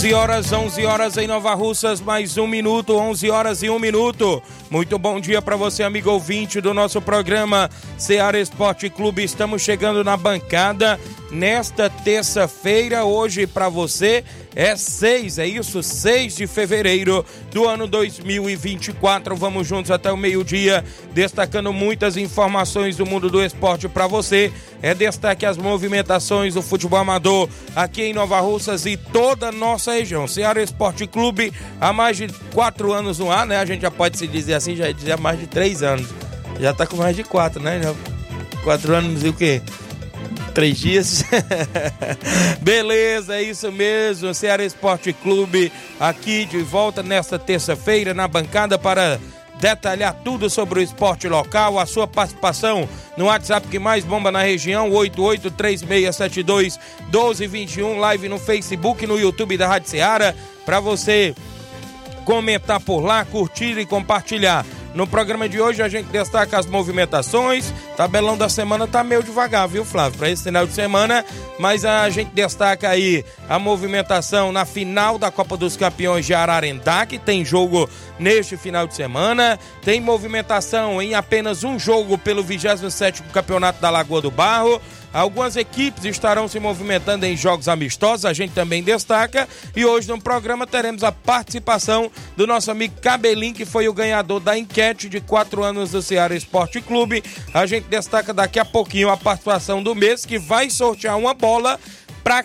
11 horas, 11 horas em Nova Russas, mais um minuto, 11 horas e um minuto. Muito bom dia para você, amigo ouvinte do nosso programa Seara Esporte Clube. Estamos chegando na bancada nesta terça-feira. Hoje para você é 6, é isso? 6 de fevereiro do ano 2024. Vamos juntos até o meio-dia, destacando muitas informações do mundo do esporte para você. É destaque as movimentações do futebol amador aqui em Nova Russas e toda a nossa região. Ceará Esporte Clube há mais de quatro anos no ar, né? A gente já pode se dizer assim, já dizer há mais de três anos. Já tá com mais de quatro, né? Já quatro anos e o quê? Três dias. Beleza, é isso mesmo. Ceará Esporte Clube aqui de volta nesta terça-feira na bancada para detalhar tudo sobre o esporte local, a sua participação no WhatsApp que mais bomba na região, 8836721221, live no Facebook, no YouTube da Rádio Ceará, para você comentar por lá, curtir e compartilhar. No programa de hoje a gente destaca as movimentações. Tabelão da semana tá meio devagar, viu, Flávio? Para esse final de semana, mas a gente destaca aí a movimentação na final da Copa dos Campeões de Ararendá, que tem jogo neste final de semana. Tem movimentação em apenas um jogo pelo 27º Campeonato da Lagoa do Barro. Algumas equipes estarão se movimentando em jogos amistosos, a gente também destaca. E hoje no programa teremos a participação do nosso amigo Cabelinho, que foi o ganhador da enquete de quatro anos do Ceará Esporte Clube. A gente destaca daqui a pouquinho a participação do mês, que vai sortear uma bola para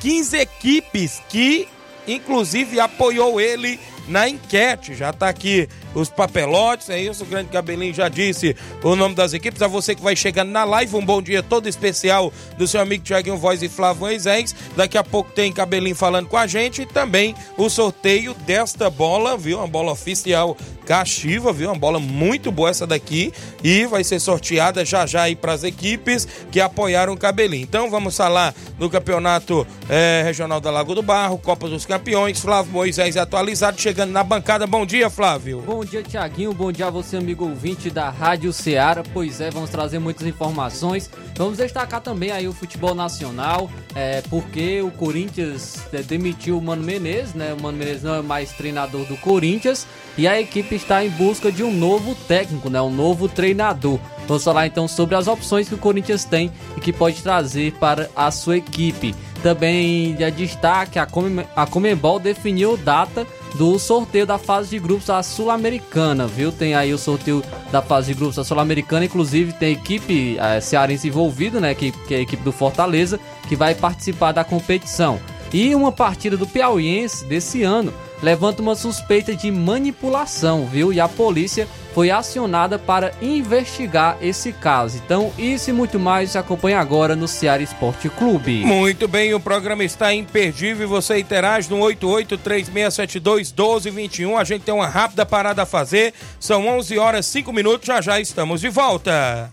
15 equipes que, inclusive, apoiou ele na enquete. Já está aqui os papelotes, é isso? O grande cabelinho já disse o nome das equipes. A você que vai chegando na live, um bom dia todo especial do seu amigo Tiaguinho Voz e Flávio Moisés. Daqui a pouco tem cabelinho falando com a gente e também o sorteio desta bola, viu? Uma bola oficial cachiva, viu? Uma bola muito boa essa daqui e vai ser sorteada já já aí para as equipes que apoiaram o cabelinho. Então vamos falar do campeonato é, regional da Lago do Barro, Copa dos Campeões. Flávio Moisés atualizado, chegando na bancada. Bom dia, Flávio. Bom dia, Tiaguinho. Bom dia a você, amigo ouvinte da Rádio Ceará. Pois é, vamos trazer muitas informações. Vamos destacar também aí o futebol nacional, é, porque o Corinthians é, demitiu o Mano Menezes, né? O Mano Menezes não é mais treinador do Corinthians e a equipe está em busca de um novo técnico, né? Um novo treinador. Vamos falar então sobre as opções que o Corinthians tem e que pode trazer para a sua equipe. Também de destaque, a, Comem a definiu data do sorteio da fase de grupos da Sul-Americana, viu? Tem aí o sorteio da fase de grupos da Sul-Americana, inclusive tem equipe é, cearense envolvida, né? Que, que é a equipe do Fortaleza, que vai participar da competição. E uma partida do Piauiense desse ano levanta uma suspeita de manipulação, viu? E a polícia foi acionada para investigar esse caso. Então, isso e muito mais se acompanha agora no Ceará Esporte Clube. Muito bem, o programa está imperdível e você interage no 8836721221. A gente tem uma rápida parada a fazer. São 11 horas 5 minutos, já já estamos de volta.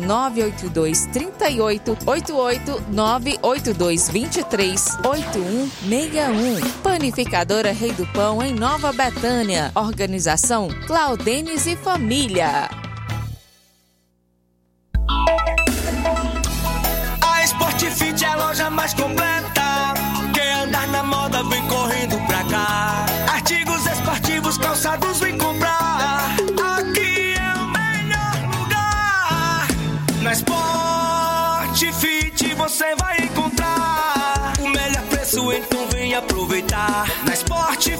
982 38 88 982 23 8161. Panificadora Rei do Pão em Nova Betânia. Organização Claudenes e Família. A Sportfit é a loja mais completa. Aproveitar. Na Sportfit,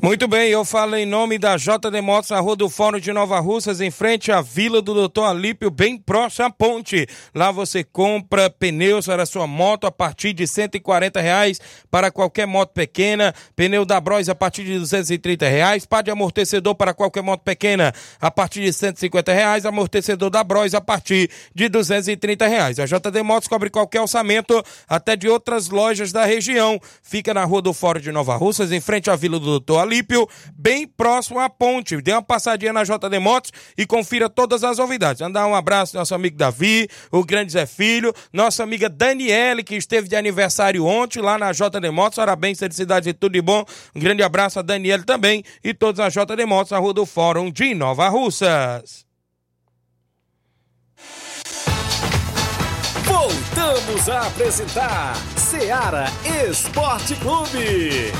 Muito bem, eu falo em nome da JD Motos na Rua do Fórum de Nova Russas, em frente à Vila do Doutor Alípio, bem próximo à ponte. Lá você compra pneus para sua moto a partir de 140 reais para qualquer moto pequena, pneu da Bros a partir de 230 reais, pá de amortecedor para qualquer moto pequena a partir de 150 reais, amortecedor da Bros a partir de 230 reais. A JD Motos cobre qualquer orçamento, até de outras lojas da região. Fica na Rua do Fórum de Nova Russas, em frente à Vila do Doutor Alípio, bem próximo à ponte. Dê uma passadinha na JD Motos e confira todas as novidades. Mandar um abraço ao nosso amigo Davi, o grande Zé Filho, nossa amiga Daniele, que esteve de aniversário ontem lá na JD Motos. Parabéns, felicidade e tudo de bom. Um grande abraço a Daniele também e todos na JD Motos, na Rua do Fórum de Nova Russas. Voltamos a apresentar Seara Esporte Clube.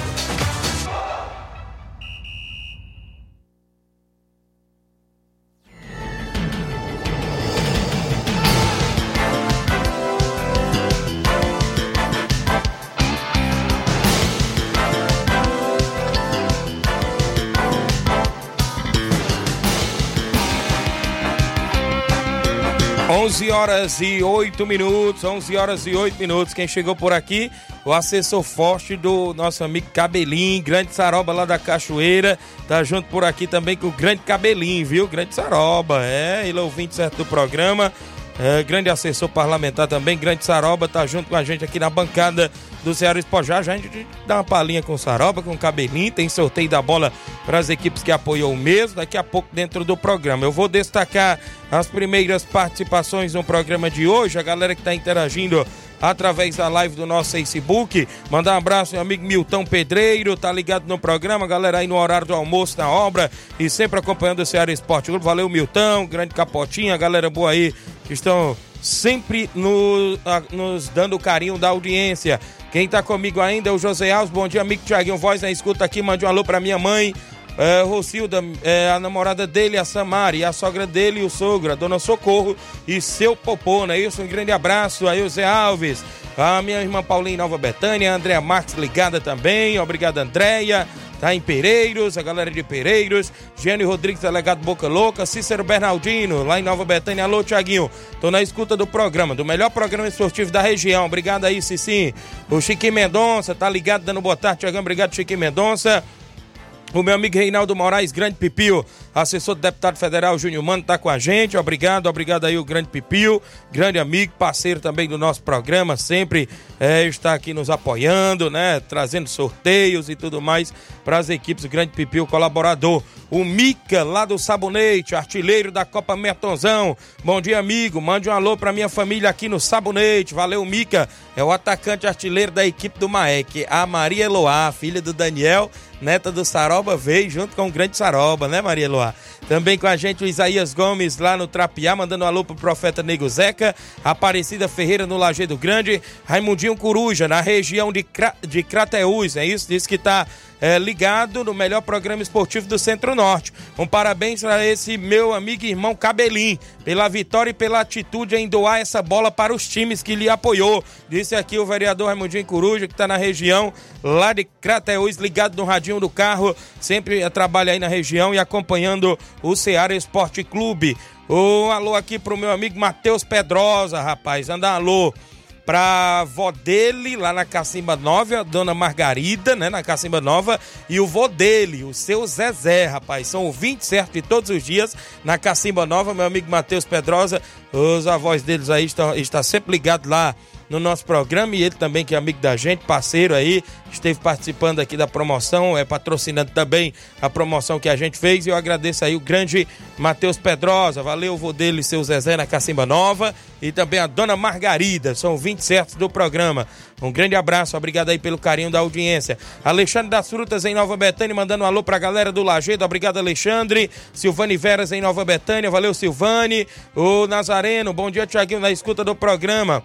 11 horas e 8 minutos, 11 horas e 8 minutos. Quem chegou por aqui, o assessor forte do nosso amigo Cabelinho, grande Saroba lá da Cachoeira. Tá junto por aqui também com o grande Cabelinho, viu? Grande Saroba, é, ele é ouvinte certo do programa. É, grande assessor parlamentar também, grande Saroba, tá junto com a gente aqui na bancada do Ceará Espojá. Já a gente dá uma palhinha com o Saroba, com o Cabelinho, tem sorteio da bola para as equipes que apoiou o mesmo, daqui a pouco dentro do programa. Eu vou destacar as primeiras participações no programa de hoje, a galera que está interagindo através da live do nosso Facebook. Mandar um abraço meu amigo Milton Pedreiro, tá ligado no programa, galera aí no horário do almoço na obra e sempre acompanhando o Ceará Esporte Clube. Valeu, Milton, grande capotinha, galera boa aí que estão sempre no, a, nos dando o carinho da audiência. Quem tá comigo ainda é o José Alves. Bom dia, amigo Tiaguinho Voz na escuta aqui. Mande um alô pra minha mãe, é, Rocilda, é, a namorada dele, a Samari, a sogra dele o sogro, a dona Socorro e seu Popô, né? Isso, um grande abraço aí, o Zé Alves. A minha irmã Paulinha Nova Betânia, a Andréa Marques ligada também. Obrigado, Andréia tá em Pereiros, a galera de Pereiros, Gênio Rodrigues, delegado Boca Louca, Cícero Bernardino, lá em Nova Betânia. Alô, Tiaguinho, tô na escuta do programa, do melhor programa esportivo da região. Obrigado aí, Cici. O Chiquinho Mendonça, tá ligado, dando boa tarde, Tiagão. Obrigado, Chiquinho Mendonça. O meu amigo Reinaldo Moraes, grande Pipio, assessor do deputado federal Júnior Mano, tá com a gente. Obrigado, obrigado aí o grande Pipio, grande amigo, parceiro também do nosso programa, sempre é, está aqui nos apoiando, né? Trazendo sorteios e tudo mais para as equipes do Grande Pipil colaborador. O Mica, lá do Sabonete, artilheiro da Copa Mertonzão. Bom dia, amigo. Mande um alô para minha família aqui no Sabonete. Valeu, Mica. É o atacante artilheiro da equipe do Maek. A Maria Eloá, filha do Daniel, neta do Saroba, veio junto com o grande Saroba, né, Maria Eloá? Também com a gente o Isaías Gomes lá no Trapiá, mandando um alô pro profeta Nego Zeca. Aparecida Ferreira no Lajeado Grande. Raimundinho Coruja, na região de, Cra de Crateús, é isso? Diz que tá é, ligado no melhor programa esportivo do Centro-Norte. Um parabéns para esse meu amigo e irmão Cabelim, pela vitória e pela atitude em doar essa bola para os times que lhe apoiou. Disse aqui o vereador Raimundinho Coruja, que está na região lá de Crateús, ligado no radinho do carro, sempre trabalha aí na região e acompanhando o Ceará Esporte Clube. Um alô aqui pro meu amigo Matheus Pedrosa, rapaz. Anda alô pra vó dele, lá na Cacimba Nova, a dona Margarida, né, na Cacimba Nova, e o vô dele, o seu Zezé, rapaz. São ouvintes, certo, de todos os dias na Cacimba Nova, meu amigo Matheus Pedrosa. Os avós deles aí estão, está sempre ligado lá no nosso programa e ele também que é amigo da gente, parceiro aí, esteve participando aqui da promoção, é patrocinando também a promoção que a gente fez e eu agradeço aí o grande Matheus Pedrosa, valeu o vô dele, seu Zezé na Cacimba Nova e também a dona Margarida, são 20 certos do programa. Um grande abraço, obrigado aí pelo carinho da audiência. Alexandre das Frutas em Nova Betânia, mandando um alô pra galera do Lagedo, obrigado Alexandre. Silvane Veras em Nova Betânia, valeu Silvane. O Nazareno, bom dia Tiaguinho na escuta do programa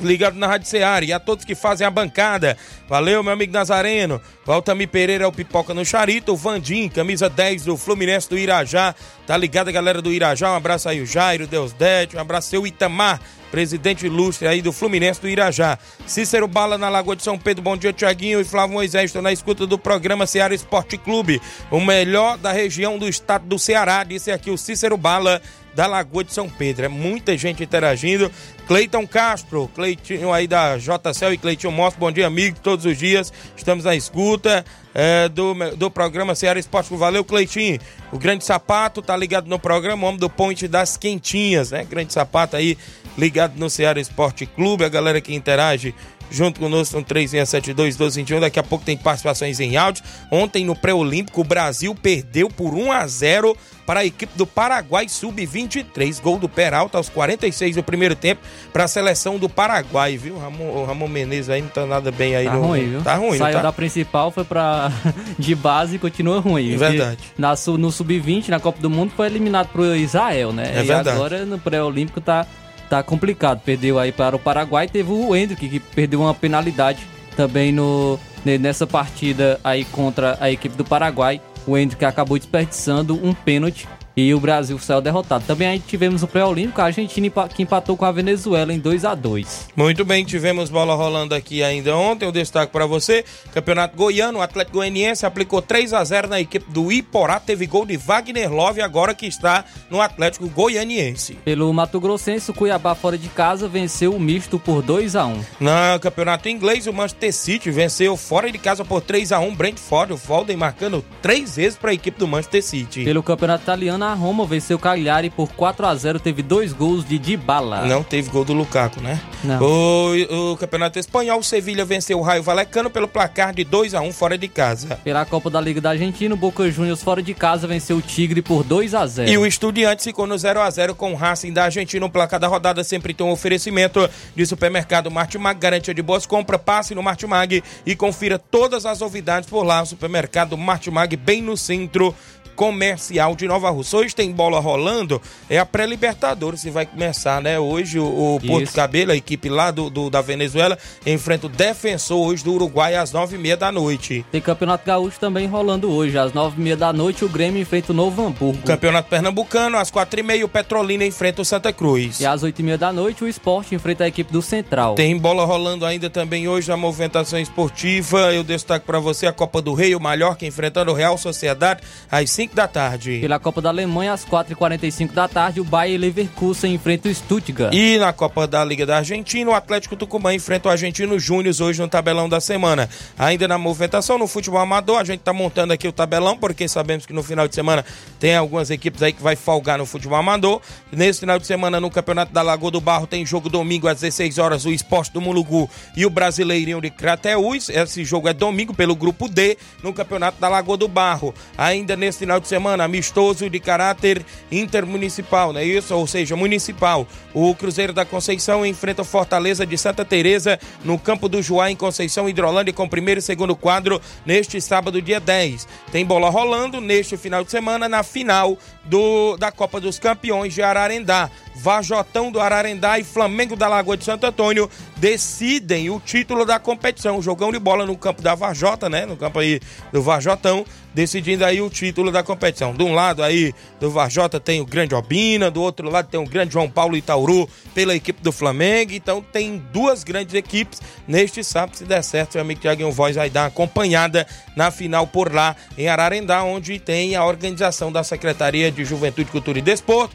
ligado na Rádio Ceará e a todos que fazem a bancada. Valeu, meu amigo Nazareno. O Altamir Pereira é o Pipoca no Charito. O Vandim, camisa 10 do Fluminense do Irajá. Tá ligado galera do Irajá. Um abraço aí, o Jairo, Deus Dete. Um abraço seu Itamar, presidente ilustre aí do Fluminense do Irajá. Cícero Bala na Lagoa de São Pedro. Bom dia, Tiaguinho e Flávio Moisés. Estou na escuta do programa Ceará Esporte Clube. O melhor da região do estado do Ceará. Disse aqui o Cícero Bala da Lagoa de São Pedro. É muita gente interagindo. Cleiton Castro, Cleitinho aí da JCL e Cleitinho Mostra, bom dia, amigo, todos os dias. Estamos na escuta é, do, do programa Ceará Esporte. Valeu, Cleitinho. O Grande Sapato tá ligado no programa, o homem do Ponte das Quentinhas, né? Grande Sapato aí ligado no Ceará Esporte Clube. A galera que interage junto conosco no 3672-1221. Daqui a pouco tem participações em áudio. Ontem no pré-olímpico, o Brasil perdeu por 1 a 0 para a equipe do Paraguai Sub-23. Gol do Peralta aos 46 do primeiro tempo para a seleção do Paraguai, viu? Ramon, o Ramon Menezes aí não tá nada bem aí. Tá no... ruim, viu? Tá ruim, Saiu tá? da principal, foi pra de base e continua ruim. É verdade. Na, no Sub-20, na Copa do Mundo, foi eliminado pro Israel, né? É e verdade. agora no pré-olímpico tá, tá complicado. Perdeu aí para o Paraguai. Teve o Hendrick, que perdeu uma penalidade também no, ne- nessa partida aí contra a equipe do Paraguai. O Hendrick acabou desperdiçando um pênalti e o Brasil saiu derrotado. Também aí tivemos o pré-olímpico, a Argentina que empatou com a Venezuela em 2 a 2 Muito bem, tivemos bola rolando aqui ainda ontem. Eu destaco para você: Campeonato Goiano, o Atlético Goianiense aplicou 3 a 0 na equipe do Iporá. Teve gol de Wagner Love, agora que está no Atlético Goianiense. Pelo Mato Grossense, o Cuiabá fora de casa venceu o misto por 2 a 1 No campeonato inglês, o Manchester City venceu fora de casa por 3 a 1 Brentford, o Foden marcando três vezes para a equipe do Manchester City. Pelo Campeonato Italiano, a Roma venceu o Cagliari por 4 a 0 teve dois gols de Dybala. Não teve gol do Lukaku, né? Não. O, o campeonato espanhol, o Sevilha venceu o Raio Valecano pelo placar de 2 a 1 fora de casa. Pela Copa da Liga da Argentina, o Boca Juniors fora de casa venceu o Tigre por 2 a 0 E o Estudiantes ficou no 0 a 0 com o Racing da Argentina. O placar da rodada sempre tem um oferecimento de supermercado Martimag, garantia de boas compras. Passe no Martimag e confira todas as novidades por lá. O supermercado Martimag, bem no centro comercial de Nova Russa. Hoje tem bola rolando, é a pré-Libertadores que vai começar, né? Hoje o, o Porto. Cabelo, a equipe lá do, do- da Venezuela, enfrenta o defensor hoje do Uruguai às nove e meia da noite. Tem Campeonato Gaúcho também rolando hoje. Às 9h30 da noite, o Grêmio enfrenta o Novo Hamburgo. Campeonato Pernambucano, às quatro e meia, o Petrolina enfrenta o Santa Cruz. E às 8h30 da noite, o Esporte enfrenta a equipe do Central. Tem bola rolando ainda também hoje na movimentação esportiva. Eu destaco para você a Copa do Rei, o Mallorca enfrentando o Real Sociedade às 5 5 da tarde. Pela Copa da Alemanha, às 4h45 da tarde, o Bayer Leverkusen enfrenta o Stuttgart. E na Copa da Liga da Argentina, o Atlético Tucumã enfrenta o Argentino Júnior hoje no tabelão da semana. Ainda na movimentação, no futebol amador, a gente tá montando aqui o tabelão, porque sabemos que no final de semana tem algumas equipes aí que vai folgar no futebol amador. Nesse final de semana, no Campeonato da Lagoa do Barro, tem jogo domingo às 16 horas, o Esporte do Mulugu e o Brasileirinho de Crateús. Esse jogo é domingo pelo grupo D, no Campeonato da Lagoa do Barro. Ainda nesse final de semana, amistoso de caráter intermunicipal, não é isso? Ou seja, municipal. O Cruzeiro da Conceição enfrenta o Fortaleza de Santa Teresa no campo do Juá, em Conceição, Hidrolândia, com primeiro e segundo quadro neste sábado, dia 10. Tem bola rolando neste final de semana na final do, da Copa dos Campeões de Ararendá. Vajotão do Ararendá e Flamengo da Lagoa de Santo Antônio decidem o título da competição. Jogão de bola no campo da Vajota, né? No campo aí do Vajotão, decidindo aí o título da competição. De um lado aí do Vajota tem o Grande Obina, do outro lado tem o Grande João Paulo Itauru pela equipe do Flamengo. Então tem duas grandes equipes neste sábado. Se der certo, o amigo Tiaguinho Voz vai dar uma acompanhada na final por lá em Ararendá, onde tem a organização da Secretaria de Juventude, Cultura e Desporto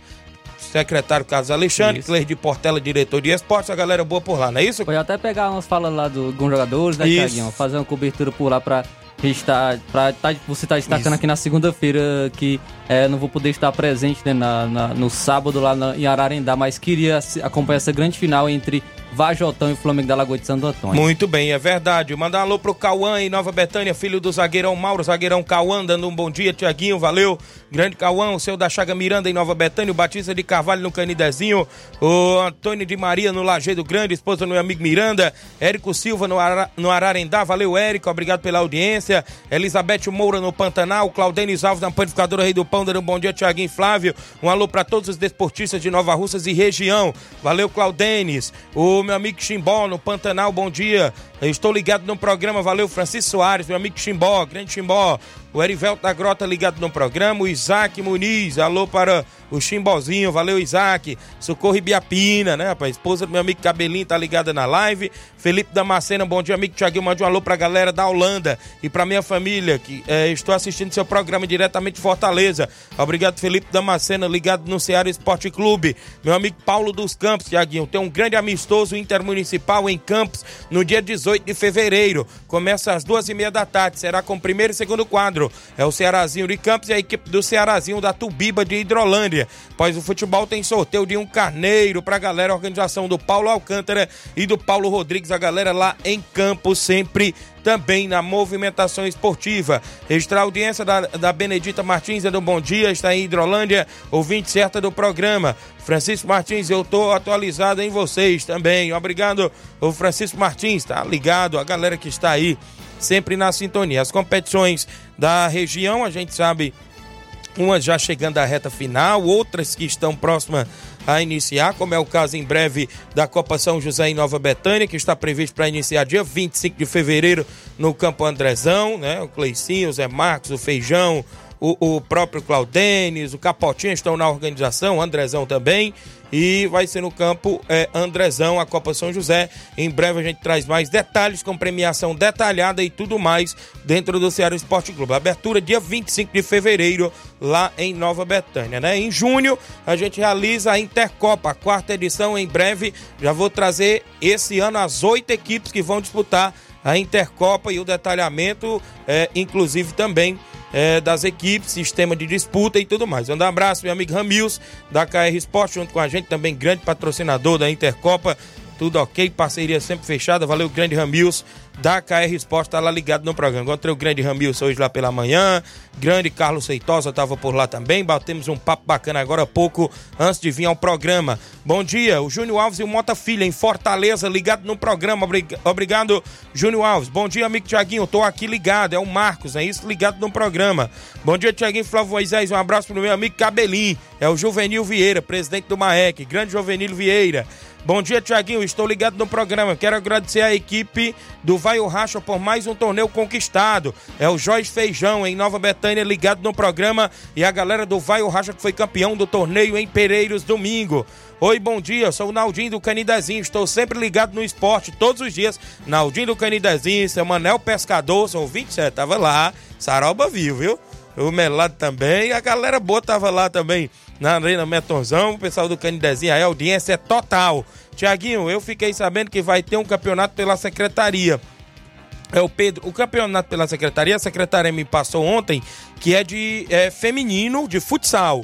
secretário Carlos Alexandre, Cleide de Portela, diretor de esportes, a galera boa por lá, não é isso? Pode até pegar umas falas lá do, alguns jogadores, né. Thiaguinho? Fazer uma cobertura por lá pra estar, pra tá, você estar destacando Isso. aqui na segunda-feira que é, não vou poder estar presente né, na, na- no sábado lá na- em Ararendá, mas queria acompanhar essa grande final entre Vajotão e Flamengo da Lagoa de Santo Antônio. Muito bem, é verdade. Mandar um alô pro Cauã em Nova Betânia, filho do zagueirão Mauro, zagueirão Cauã, dando um bom dia, Tiaguinho, valeu. Grande Cauã, o seu da Chaga Miranda em Nova Betânia, o Batista de Carvalho no Canidezinho, o Antônio de Maria no Lajeado Grande, esposa do meu amigo Miranda, Érico Silva no, Ara, no Ararendá, valeu Érico, obrigado pela audiência. Elizabeth Moura no Pantanal, Claudenis Alves na Panificadora Rei do Pão, dando um bom dia, Tiaguinho Flávio. Um alô para todos os desportistas de Nova Russas e região. Valeu, Claudenis. O meu amigo Chimbó no Pantanal, bom dia. Eu estou ligado no programa, valeu, Francisco Soares, meu amigo Chimbó, grande Chimbó. O Erivelto da Grota ligado no programa, o Isaac Muniz, alô para o Chimbozinho, valeu Isaac, Socorro Ibiapina, né, rapaz? Esposa do meu amigo Cabelinho tá ligada na live. Felipe Damascena, bom dia, amigo Tiaguinho, mande um alô pra galera da Holanda e pra minha família, que eh, estou assistindo seu programa diretamente de Fortaleza. Obrigado, Felipe Damascena, ligado no Ceará Esporte Clube. Meu amigo Paulo dos Campos, Tiaguinho, tem um grande amistoso intermunicipal em Campos no dia 18 de fevereiro. Começa às duas e meia da tarde, será com o primeiro e segundo quadro. É o Cearazinho de Campos e a equipe do Cearazinho da Tubiba de Hidrolândia. Após o futebol tem sorteio de um carneiro pra galera, organização do Paulo Alcântara e do Paulo Rodrigues, a galera lá em Campos sempre também na movimentação esportiva. Registrar a audiência da, da Benedita Martins, é do Bom Dia, está em Hidrolândia, ouvinte certa do programa. Francisco Martins, eu tô atualizado em vocês também. Obrigado, o Francisco Martins, tá ligado, a galera que está aí sempre na sintonia. As competições da região, a gente sabe umas já chegando à reta final, outras que estão próximas a iniciar, como é o caso em breve da Copa São José em Nova Betânia, que está previsto para iniciar dia 25 de fevereiro no Campo Andrezão, né? O Cleicinho, o Zé Marcos, o Feijão, o, o próprio Claudenes, o Capotinho estão na organização, o Andrezão também. E vai ser no campo é, Andrezão, a Copa São José. Em breve a gente traz mais detalhes com premiação detalhada e tudo mais dentro do Ceará Esporte Clube. Abertura dia 25 de fevereiro, lá em Nova Betânia. Né? Em junho a gente realiza a Intercopa, a quarta edição em breve. Já vou trazer esse ano as oito equipes que vão disputar a Intercopa e o detalhamento, é, inclusive também é, das equipes, sistema de disputa e tudo mais. Manda um abraço, meu amigo Ramils, da KR Esporte, junto com a gente, também grande patrocinador da Intercopa. Tudo ok, parceria sempre fechada. Valeu, grande Ramils da KR Esporte, tá lá ligado no programa. Encontrei o grande Ramils hoje lá pela manhã. Grande Carlos Seitosa tava por lá também. Batemos um papo bacana agora há pouco, antes de vir ao programa. Bom dia, o Júnior Alves e o Mota Filha em Fortaleza, ligado no programa. Obrig- Obrigado, Júnior Alves. Bom dia, amigo Tiaguinho. Tô aqui ligado. É o Marcos, é isso? Ligado no programa. Bom dia, Tiaguinho Flávio Moisés. Um abraço pro meu amigo Cabelinho. É o Juvenil Vieira, presidente do MAEC. Grande Juvenil Vieira. Bom dia, Tiaguinho. Estou ligado no programa. Quero agradecer a equipe do Vai o Racha por mais um torneio conquistado. É o Jorge Feijão, em Nova Betânia, ligado no programa. E a galera do Vai o Racha que foi campeão do torneio em Pereiros domingo. Oi, bom dia. Sou o Naldinho do Canidezinho. Estou sempre ligado no esporte, todos os dias. Naldinho do Canidezinho, seu Manel Pescador, sou 27, tava lá. Saroba viu, viu? o Melado também. A galera boa tava lá também na Arena Metonzão. O pessoal do Canidezinho aí, a audiência é total. Tiaguinho, eu fiquei sabendo que vai ter um campeonato pela secretaria. É o Pedro, o campeonato pela secretaria, a secretaria me passou ontem, que é de é, feminino de futsal.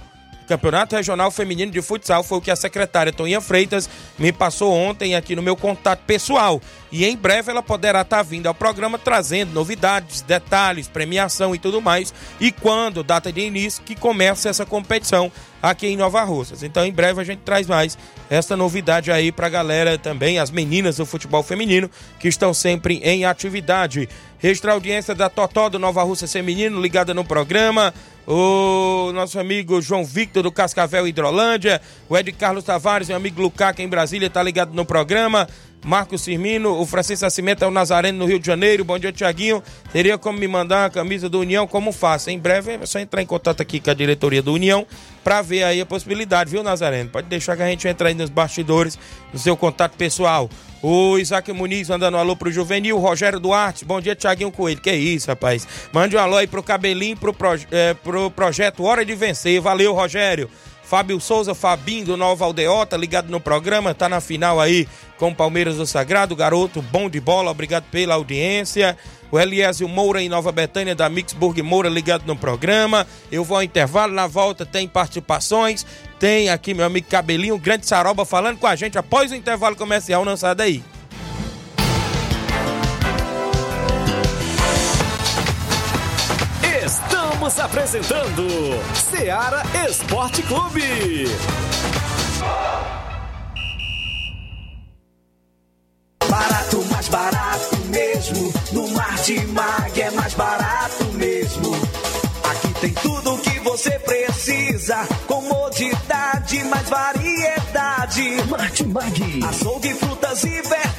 Campeonato Regional Feminino de Futsal foi o que a secretária Toninha Freitas me passou ontem aqui no meu contato pessoal. E em breve ela poderá estar vindo ao programa trazendo novidades, detalhes, premiação e tudo mais. E quando, data de início, que começa essa competição aqui em Nova Russas. Então em breve a gente traz mais essa novidade aí pra galera também, as meninas do futebol feminino que estão sempre em atividade. Registrar a audiência da Totó do Nova Russa Feminino ligada no programa o nosso amigo João Victor do Cascavel Hidrolândia, o Ed Carlos Tavares, meu amigo Lucaca em Brasília, tá ligado no programa. Marcos Firmino, o Francisco Nascimento é o Nazareno no Rio de Janeiro. Bom dia, Tiaguinho. Teria como me mandar uma camisa do União? Como faço? Em breve é só entrar em contato aqui com a diretoria do União para ver aí a possibilidade, viu, Nazareno? Pode deixar que a gente entre aí nos bastidores, no seu contato pessoal. O Isaac Muniz mandando um alô pro Juvenil, Rogério Duarte, bom dia, Tiaguinho Coelho. Que isso, rapaz. Mande um alô aí pro Cabelinho, pro, proje é, pro projeto Hora de Vencer. Valeu, Rogério. Fábio Souza, Fabinho do Nova Aldeota, ligado no programa, tá na final aí com o Palmeiras do Sagrado, garoto bom de bola, obrigado pela audiência. O Eliésio Moura em Nova Betânia, da Mixburg Moura, ligado no programa. Eu vou ao intervalo, na volta tem participações. Tem aqui meu amigo Cabelinho, grande Saroba, falando com a gente após o intervalo comercial, não sai daí. Estamos apresentando Seara Esporte Clube. Barato, mais barato mesmo. No Martimag é mais barato mesmo. Aqui tem tudo o que você precisa. Comodidade, mais variedade. Martimag. Açougue, frutas e verduras.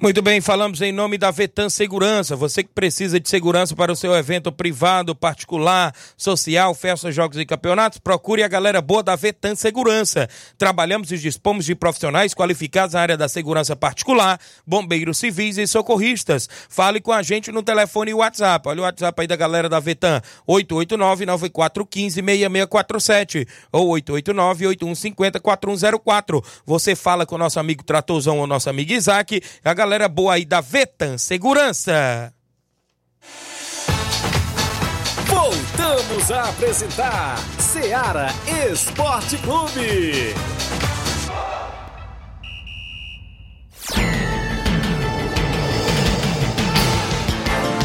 Muito bem, falamos em nome da Vetan Segurança. Você que precisa de segurança para o seu evento privado, particular, social, festas, jogos e campeonatos, procure a galera boa da Vetan Segurança. Trabalhamos e dispomos de profissionais qualificados na área da segurança particular, bombeiros civis e socorristas. Fale com a gente no telefone e WhatsApp. Olha o WhatsApp aí da galera da Vetan, 889-9415-6647 ou 889-8150-4104. Você fala com o nosso amigo Tratozão ou nosso amigo Isaac, a galera galera boa aí da Vetan Segurança. Voltamos a apresentar Seara Esporte Clube.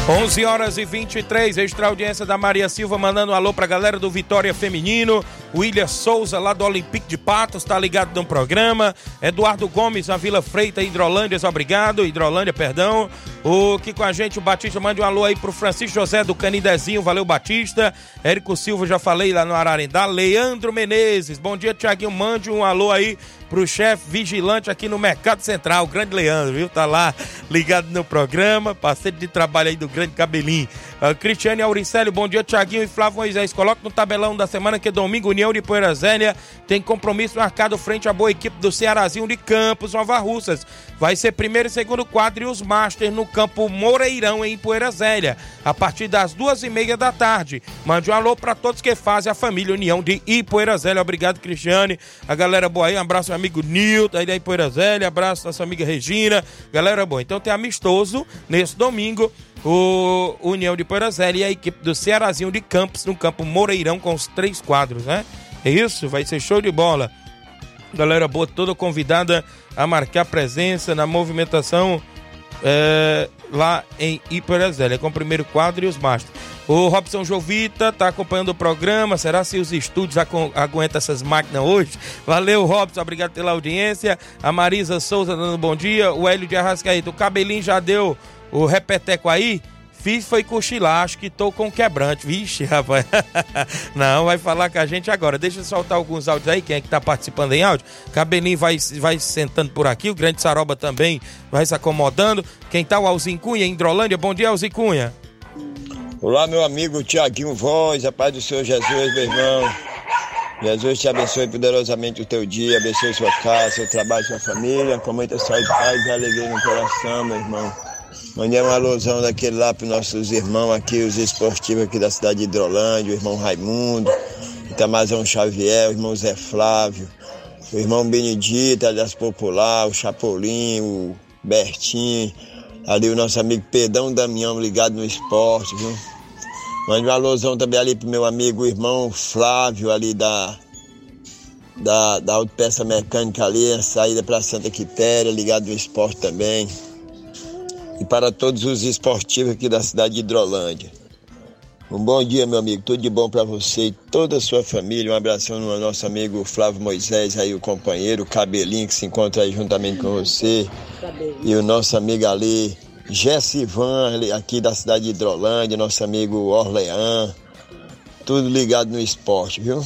11 horas e 23, extra audiência da Maria Silva mandando um alô pra galera do Vitória Feminino. William Souza, lá do Olympique de Patos, tá ligado no programa. Eduardo Gomes, na Vila Freita, Hidrolândia, obrigado. Hidrolândia, perdão. O que com a gente, o Batista, mande um alô aí pro Francisco José do Canidezinho, valeu Batista. Érico Silva, já falei lá no Ararendá. Leandro Menezes, bom dia, Tiaguinho, mande um alô aí pro chefe vigilante aqui no Mercado Central, grande Leandro, viu? Tá lá ligado no programa, parceiro de trabalho aí do grande Cabelinho. Uh, Cristiane Auricélio, bom dia, Tiaguinho e Flávio Moisés. Coloca no tabelão da semana que domingo, União de Poeira Zélia tem compromisso marcado frente à boa equipe do Cearazinho de Campos, Nova Russas. Vai ser primeiro e segundo quadro e os Masters no campo Moreirão, em Poeira Zélia, a partir das duas e meia da tarde. Mande um alô para todos que fazem a família União de Ipoeira Zélia. Obrigado, Cristiane. A galera boa aí, um abraço meu amigo Nilton aí da Ipoeira Zélia, abraço nossa amiga Regina. Galera boa. Então tem amistoso nesse domingo o União de Poeira Zélia e a equipe do Cearazinho de Campos no campo Moreirão com os três quadros, né? É isso? Vai ser show de bola. Galera boa, toda convidada a marcar presença na movimentação é, lá em Iperezélia, com o primeiro quadro e os mastros. O Robson Jovita tá acompanhando o programa. Será se os estúdios aguentam essas máquinas hoje? Valeu, Robson. Obrigado pela audiência. A Marisa Souza dando bom dia. O Hélio de Arrascaíta. O Cabelinho já deu o repeteco aí. Fiz foi cochilar, acho que tô com quebrante. Vixe, rapaz. Não, vai falar com a gente agora. Deixa eu soltar alguns áudios aí. Quem é que tá participando em áudio? Cabelinho vai, vai sentando por aqui. O Grande Saroba também vai se acomodando. Quem tá? O Alzin Cunha, em Hidrolândia. Bom dia, Alzin Cunha. Olá, meu amigo Tiaguinho Voz. A paz do Senhor Jesus, meu irmão. Jesus te abençoe poderosamente o teu dia, abençoe sua casa, seu trabalho, sua família, com muita saúde, paz e alegria no coração, meu irmão. Mandei uma alusão daquele lá para os nossos irmãos aqui, os esportivos aqui da cidade de Hidrolândia, o irmão Raimundo, Itamazão Xavier, o irmão Zé Flávio, o irmão Benedito, aliás Popular, o Chapolin, o Bertinho, ali o nosso amigo Pedão Damião ligado no esporte, viu? Mande uma alusão também ali pro meu amigo, o irmão Flávio, ali da, da, da autopeça mecânica ali, a saída para Santa Quitéria, ligado no esporte também. E para todos os esportivos aqui da cidade de Hidrolândia. Um bom dia, meu amigo. Tudo de bom para você e toda a sua família. Um abração no nosso amigo Flávio Moisés, aí o companheiro, o cabelinho que se encontra aí juntamente com você. E o nosso amigo ali, Jessivan, aqui da cidade de Hidrolândia, nosso amigo Orlean. Tudo ligado no esporte, viu?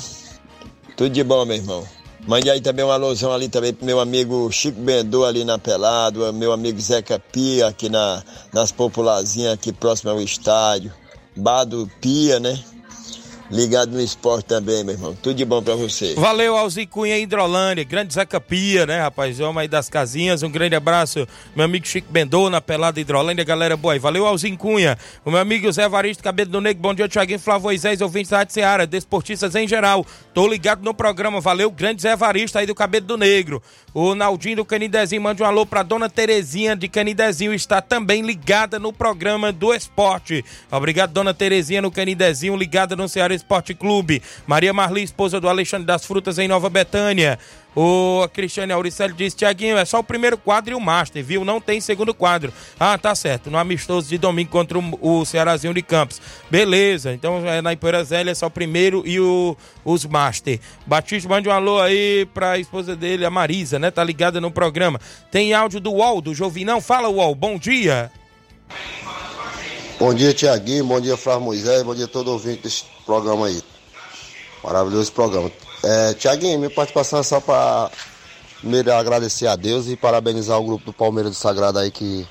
Tudo de bom, meu irmão. Mande aí também uma alusão ali também pro meu amigo Chico Bendô ali na Pelado, meu amigo Zeca Pia aqui na, nas popularzinhas aqui próximo ao estádio. Bado Pia, né? Ligado no esporte também, meu irmão. Tudo de bom pra você. Valeu, Alzi Cunha Hidrolândia, grande Zeca Pia, né, rapaz? Homem aí das casinhas, um grande abraço, meu amigo Chico Bendô, na pelada Hidrolândia, galera boa aí. Valeu, Alzi Cunha, o meu amigo Zé Varisto, Cabelo do Negro, bom dia, Thiaguinho, Flávio Moisés, ouvintes da Rádio Seara, desportistas em geral. Tô ligado no programa, valeu, grande Zé Varisto aí do Cabelo do Negro. O Naldinho do Canidezinho, mande um alô pra dona Terezinha de Canidezinho, está também ligada no programa do esporte. Obrigado, dona Terezinha no Canidezinho, ligada no Ceará Esporte Clube. Maria Marli, esposa do Alexandre das Frutas, em Nova Betânia. O Cristiane Auricelli disse, Tiaguinho, é só o primeiro quadro e o Master, viu? Não tem segundo quadro. Ah, tá certo. No amistoso de domingo contra o, Cearazinho de Campos. Beleza. Então é na Ipoeira Zélia, é só o primeiro e o, os Master. Batista, mande um alô aí pra esposa dele, a Marisa, né? Tá ligada no programa. Tem áudio do UOL, do Jovinão. Fala, UOL. Bom dia. Bom dia, Tiaguinho. Bom dia, Flávio Moisés. Bom dia a todo ouvinte desse programa aí. Maravilhoso programa. É, Tiaguinho, minha participação é só para primeiro agradecer a Deus e parabenizar o grupo do Palmeiras do Sagrado aí que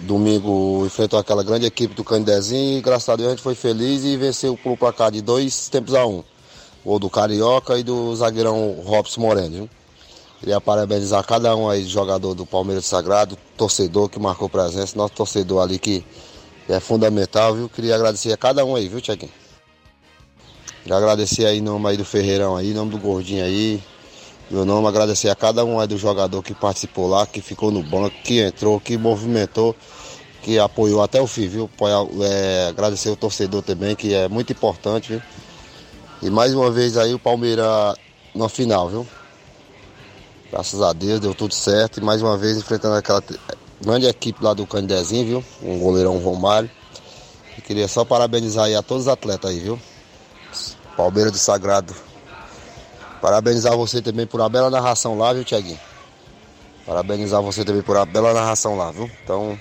domingo enfrentou aquela grande equipe do Candezinho e graças a Deus a gente foi feliz e venceu por placar de dois tempos a um. O do Carioca e do zagueirão Robson Moreno. Viu? Queria parabenizar cada um aí, jogador do Palmeiras do Sagrado, torcedor que marcou presença, nosso torcedor ali que é fundamental, viu? Queria agradecer a cada um aí, viu, Tiaguinho? Queria agradecer aí em nome aí do Ferreirão aí, em nome do Gordinho aí. Meu nome, agradecer a cada um aí do jogador que participou lá, que ficou no banco, que entrou, que movimentou, que apoiou até o fim, viu? É, agradecer o torcedor também, que é muito importante, viu? E mais uma vez aí o Palmeiras na final, viu? Graças a Deus deu tudo certo. E mais uma vez enfrentando aquela grande equipe lá do Candezinho, viu? Um goleirão Romário. E queria só parabenizar aí a todos os atletas aí, viu? Palmeiras do Sagrado. Parabenizar você também por uma bela narração lá, viu, Tiaguinho? Parabenizar você também por uma bela narração lá, viu? Então,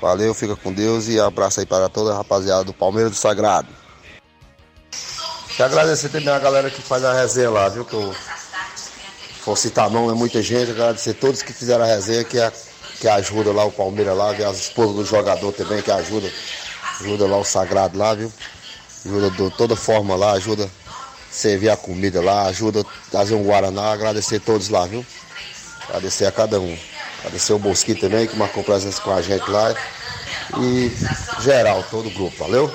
valeu, fica com Deus e abraço aí para toda a rapaziada do Palmeiras do Sagrado. Quero agradecer também a galera que faz a resenha lá, viu? Que eu for citar não, é muita gente. Agradecer todos que fizeram a resenha, que, é, que ajuda lá o Palmeiras lá, as esposas do jogador também, que ajuda, ajuda lá o Sagrado lá, viu? ajuda de toda forma lá, ajuda servir a comida lá, ajuda trazer um Guaraná, agradecer todos lá, viu? Agradecer a cada um. Agradecer o Bosquito também, que marcou presença com a gente lá. E geral, todo o grupo, valeu?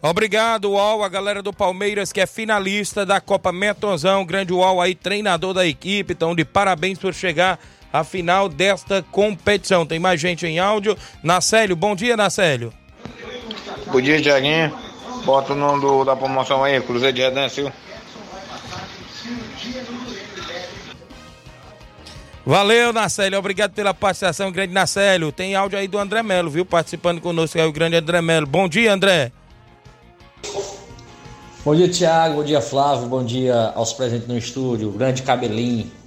Obrigado, UOL, a galera do Palmeiras que é finalista da Copa Metonzão, grande UOL aí, treinador da equipe, então de parabéns por chegar à final desta competição. Tem mais gente em áudio. Nacélio, bom dia, Nacélio. Bom dia, Tiaguinho. Bota o nome do, da promoção aí, Cruzeiro de Redência. Valeu, Nacélio. Obrigado pela participação, grande Nacélio. Tem áudio aí do André Melo, viu? Participando conosco é o grande André Melo. Bom dia, André. Bom dia, Tiago. Bom dia, Flávio. Bom dia aos presentes no estúdio. O grande Cabelinho.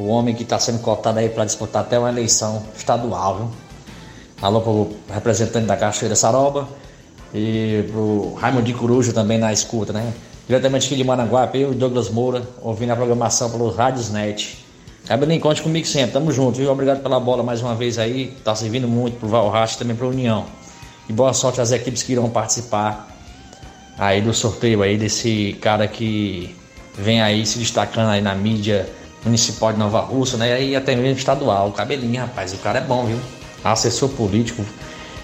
O homem que está sendo cotado aí para disputar até uma eleição estadual, viu? Alô pro representante da Cachoeira Saroba. E pro Raimundo Coruja também na escuta, né? Diretamente aqui de Maranguape, eu e Douglas Moura, ouvindo a programação pelos Rádios Net. Cabelinho, conte comigo sempre, tamo junto, viu? Obrigado pela bola mais uma vez aí, tá servindo muito pro Valracha e também pra União. E boa sorte às equipes que irão participar aí do sorteio aí desse cara que vem aí se destacando aí na mídia municipal de Nova Rússia, né? E até mesmo estadual. O cabelinho, rapaz, o cara é bom, viu? Assessor político,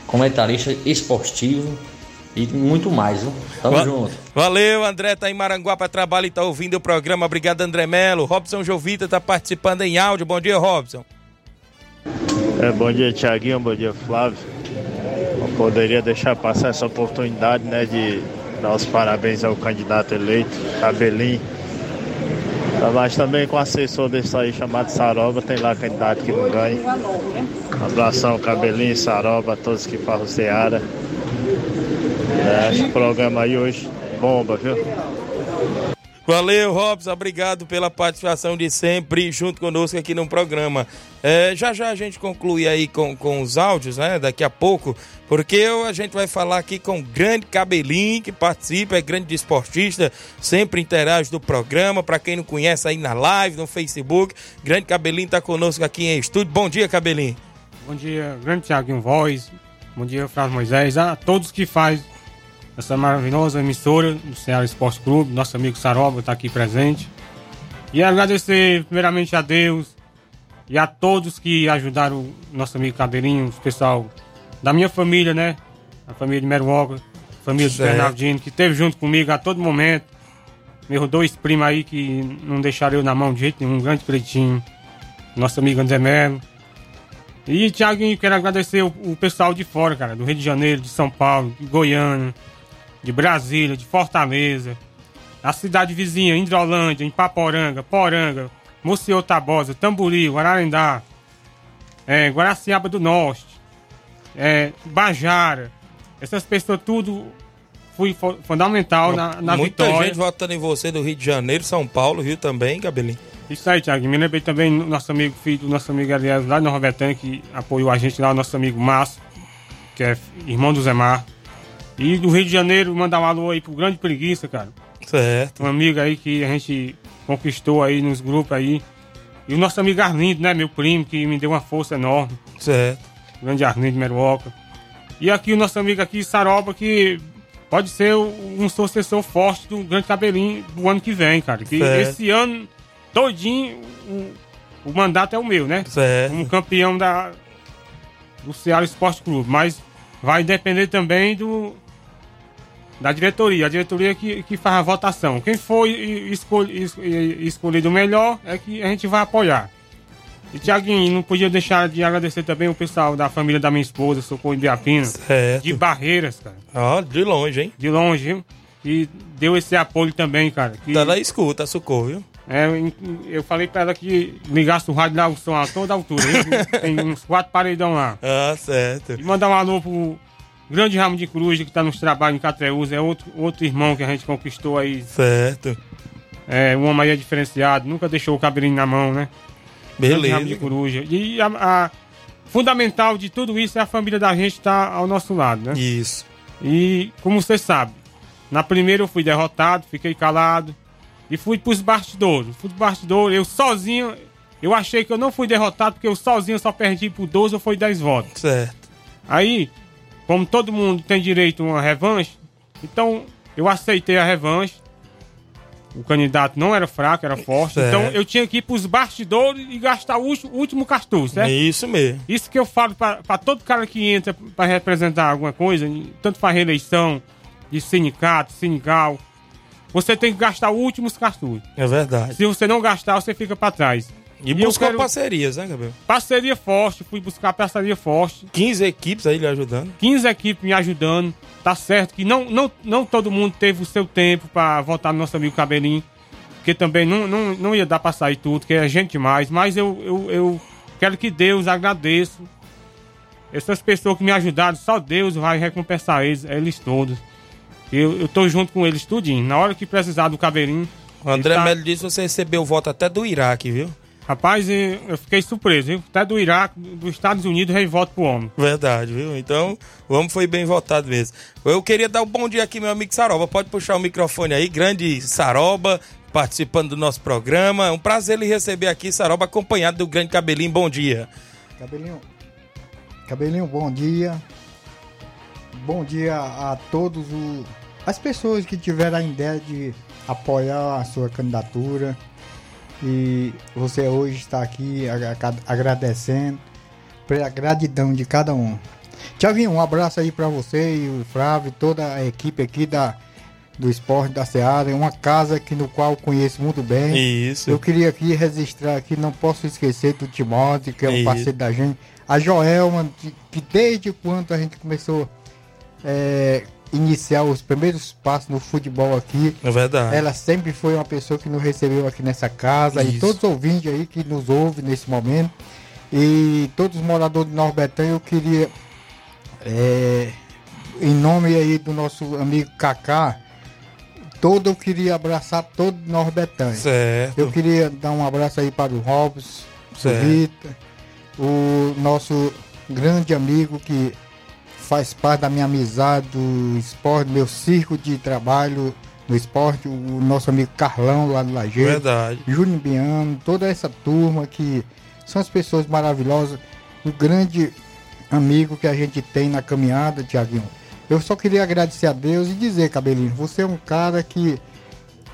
comentarista esportivo e muito mais, viu? Tamo Va- junto. Valeu, André tá em Maranguape, trabalha e tá ouvindo o programa. Obrigado, André Melo. Robson Jovita tá participando em áudio. Bom dia, Robson. É, bom dia, Tiaguinho. Bom dia, Flávio. Não poderia deixar passar essa oportunidade, né, de dar os parabéns ao candidato eleito, Cabelinho. Tá, Mas também com assessor desse aí chamado Saroba, tem lá candidato que não ganha. Abração, Cabelinho, Saroba, todos que falam Seara. É, programa aí hoje bomba, viu? Valeu, Robson. Obrigado pela participação de sempre junto conosco aqui no programa. É, já já a gente conclui aí com, com os áudios, né? Daqui a pouco, porque eu- a gente vai falar aqui com o grande Cabelinho, que participa, é grande desportista, sempre interage do programa. Para quem não conhece aí na live, no Facebook, grande Cabelinho tá conosco aqui em estúdio. Bom dia, Cabelinho. Bom dia, grande Tiaguinho Voz. Bom dia, Flávio Moisés. A todos que faz essa maravilhosa emissora do Ceará Esporte Clube. Nosso amigo Saroba está aqui presente. E agradecer primeiramente a Deus e a todos que ajudaram o nosso amigo Cabelinho, o pessoal da minha família, né? A família de Meruoca, a família do Certo. Bernardino, que esteve junto comigo a todo momento. Meus dois primos aí que não deixaram eu na mão de jeito nenhum, um grande pretinho. Nosso amigo André Melo. E, Thiaguinho, quero agradecer o, o pessoal de fora, cara, do Rio de Janeiro, de São Paulo, de Goiânia, de Brasília, de Fortaleza, a cidade vizinha, Hidrolândia, em Paporanga, Poranga, Mocioto Tabosa, Tamboril, Ararendá, é, Guaraciaba do Norte, é, Bajara. Essas pessoas tudo foi fo- fundamental na, na Muita vitória. gente votando em você do Rio de Janeiro, São Paulo, Rio também, Cabelinho. Isso aí, Thiago. Me lembrei também do nosso amigo, filho do nosso amigo Elias lá Nova Betânia, que apoiou a gente lá, o nosso amigo Márcio, que é irmão do Zé Mar. E do Rio de Janeiro, mandar um alô aí pro Grande Preguiça, cara. Certo. Um amigo aí que a gente conquistou aí nos grupos aí. E o nosso amigo Arlindo, né, meu primo, que me deu uma força enorme. Certo. Grande Arlindo Meruoca. E aqui o nosso amigo aqui, Saroba, que pode ser um sucessor forte do Grande Cabelinho do ano que vem, cara. Que Certo. esse ano todinho o, o mandato é o meu, né? Certo. Como campeão da, do Ceará Esporte Clube. Mas vai depender também do da diretoria. A diretoria que, que faz a votação. Quem foi escol, es- escolhido melhor é que a gente vai apoiar. E, Tiaguinho, não podia deixar de agradecer também o pessoal da família da minha esposa, Socorro Ibiapina. Certo. De Barreiras, cara. Ó, de longe, hein? De longe, viu? E deu esse apoio também, cara. Que... Tá na escuta, socorro, viu? É, eu- falei pra ela que ligasse o rádio lá, o som a toda altura. Tem uns quatro paredão lá. Ah, certo. E mandar um alô pro grande Ramo de Cruz, que tá nos trabalhos em Catreús. É outro, outro irmão que a gente conquistou aí. Certo. É, um homem aí é diferenciado, nunca deixou o cabelinho na mão, né? Beleza. Grande Ramo de Coruja. E a, a- fundamental de tudo isso é a família da gente estar ao nosso lado, né? Isso. E como você sabe, na primeira eu fui derrotado, fiquei calado. E fui pros bastidores. Fui pros bastidores, eu sozinho. Eu achei que eu não fui derrotado porque eu sozinho só perdi por 12 ou foi 10 votos. Certo. Aí, como todo mundo tem direito a uma revanche, então eu aceitei a revanche. O candidato não era fraco, era forte. Certo. Então eu tinha que ir pros bastidores e gastar o último, cartucho, certo? É isso mesmo. Isso que eu falo pra todo cara que entra pra representar alguma coisa, tanto pra reeleição, de sindicato, sindical. Você tem que gastar os últimos cartuchos. É verdade. Se você não gastar, você fica pra trás. E, eu buscou quero- parcerias, né, Gabriel? Parceria forte, fui buscar parceria forte. 15 equipes aí lhe ajudando. 15 equipes me ajudando. Tá certo que não, não, não todo mundo teve o seu tempo pra votar no nosso amigo Cabelinho. Porque também não, não, não ia dar pra sair tudo, que é gente demais. Mas eu, eu, eu quero que Deus agradeço. Essas pessoas que me ajudaram, só Deus vai recompensar eles, eles todos. Eu, eu tô junto com eles tudinho. Na hora que precisar do Cabelinho. O André tá- Melo disse que você recebeu o voto até do Iraque, viu? Rapaz, e eu fiquei surpreso, viu? Até do Iraque, dos Estados Unidos, rei voto pro homem. Verdade, viu? Então, o homem foi bem votado mesmo. Eu queria dar um bom dia aqui, meu amigo Saroba. Pode puxar o microfone aí, grande Saroba, participando do nosso programa. É um prazer lhe receber aqui, Saroba, acompanhado do grande Cabelinho. Bom dia. Cabelinho, Cabelinho, bom dia. Bom dia a todos o, as pessoas que tiveram a ideia de apoiar a sua candidatura. E você hoje está aqui agra- agradecendo pela gratidão de cada um. Tiaguinho, um abraço aí para você e o Flávio, toda a equipe aqui da, do Esporte da Seara. É uma casa que, no qual eu conheço muito bem. Isso. Eu queria aqui registrar aqui, não posso esquecer do Timóteo, que é um Isso. parceiro da gente. A Joelma, que- que desde quando a gente começou é, iniciar os primeiros passos no futebol aqui. É verdade. Ela sempre foi uma pessoa que nos recebeu aqui nessa casa e Isso. todos os ouvintes aí que nos ouvem nesse momento e todos os moradores de Norbetã, eu queria, é, em nome aí do nosso amigo Kaká, todo eu queria abraçar todo Norbetã. Certo. Eu queria dar um abraço aí para o Robson, o. Rita, o nosso grande amigo que faz parte da minha amizade do esporte, meu circo de trabalho no esporte, o nosso amigo Carlão lá do Lajeiro. Verdade. Júnior Biano, toda essa turma que são as pessoas maravilhosas, um grande amigo que a gente tem na caminhada, Tiaguinho. Eu só queria agradecer a Deus e dizer, Cabelinho, você é um cara que,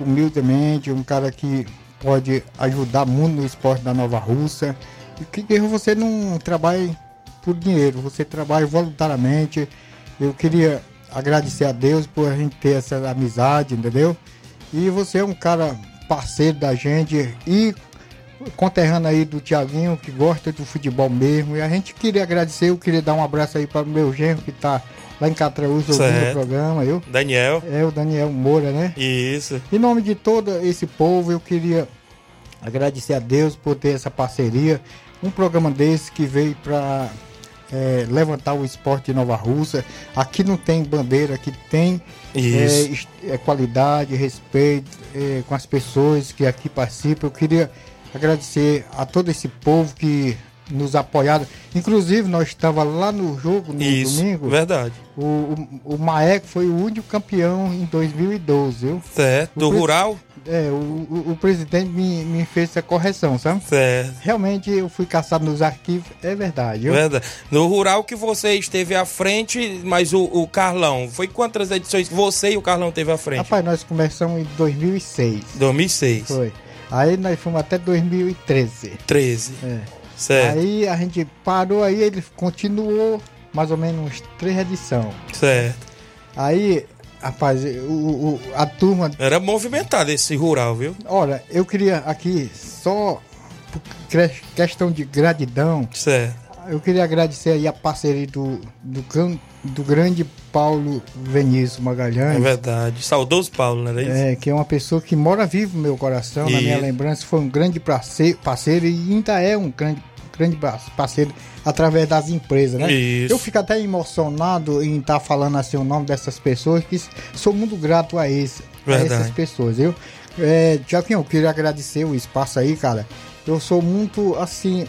humildemente, um cara que pode ajudar muito no esporte da Nova Rússia. E que você não trabalha por dinheiro, você trabalha voluntariamente. Eu queria agradecer a Deus por a gente ter essa amizade, entendeu? E você é um cara parceiro da gente e conterrâneo aí do Tiaguinho, que gosta do futebol mesmo. E a gente queria agradecer, eu queria dar um abraço aí para o meu genro que tá lá em Catraúz ouvindo o programa. Eu, Daniel. é o Daniel Moura, né? Isso. Em nome de todo esse povo, eu queria agradecer a Deus por ter essa parceria. Um programa desse que veio para levantar o esporte de Nova Rússia. Aqui não tem bandeira, aqui tem é, é, qualidade, respeito é, com as pessoas que aqui participam. Eu queria agradecer a todo esse povo que nos apoiaram. Inclusive, nós estávamos lá no jogo no Isso. domingo. Verdade. O, o, o Maeco foi o único campeão em 2012, viu? Certo. Do O pres- rural? É, o, o, o presidente me, me fez essa correção, sabe? Certo. Realmente eu fui caçado nos arquivos, é verdade. Verdade. No rural que você esteve à frente, mas o, o Carlão, foi quantas edições você e o Carlão teve à frente? Rapaz, nós começamos em 2006. 2006. Foi. Aí nós fomos até 2013. 13. É. Certo. Aí a gente parou aí, ele continuou mais ou menos uns três edições. Certo. Aí, rapaz, o, o- a turma. Era movimentado esse rural, viu? Olha, eu queria aqui só por questão de gratidão. Certo. Eu queria agradecer aí a parceria do, do, do grande Paulo Vinícius Magalhães. É verdade. Saudoso Paulo, né? É, que é uma pessoa que mora vivo no meu coração, na minha lembrança, foi um grande parceiro, parceiro e ainda é um grande, grande parceiro através das empresas, né? Isso. Eu fico até emocionado em estar falando assim o nome dessas pessoas, que sou muito grato a, esse, a essas pessoas, eu. É, Tiaguinho, eu queria agradecer o espaço aí, cara. Eu sou muito assim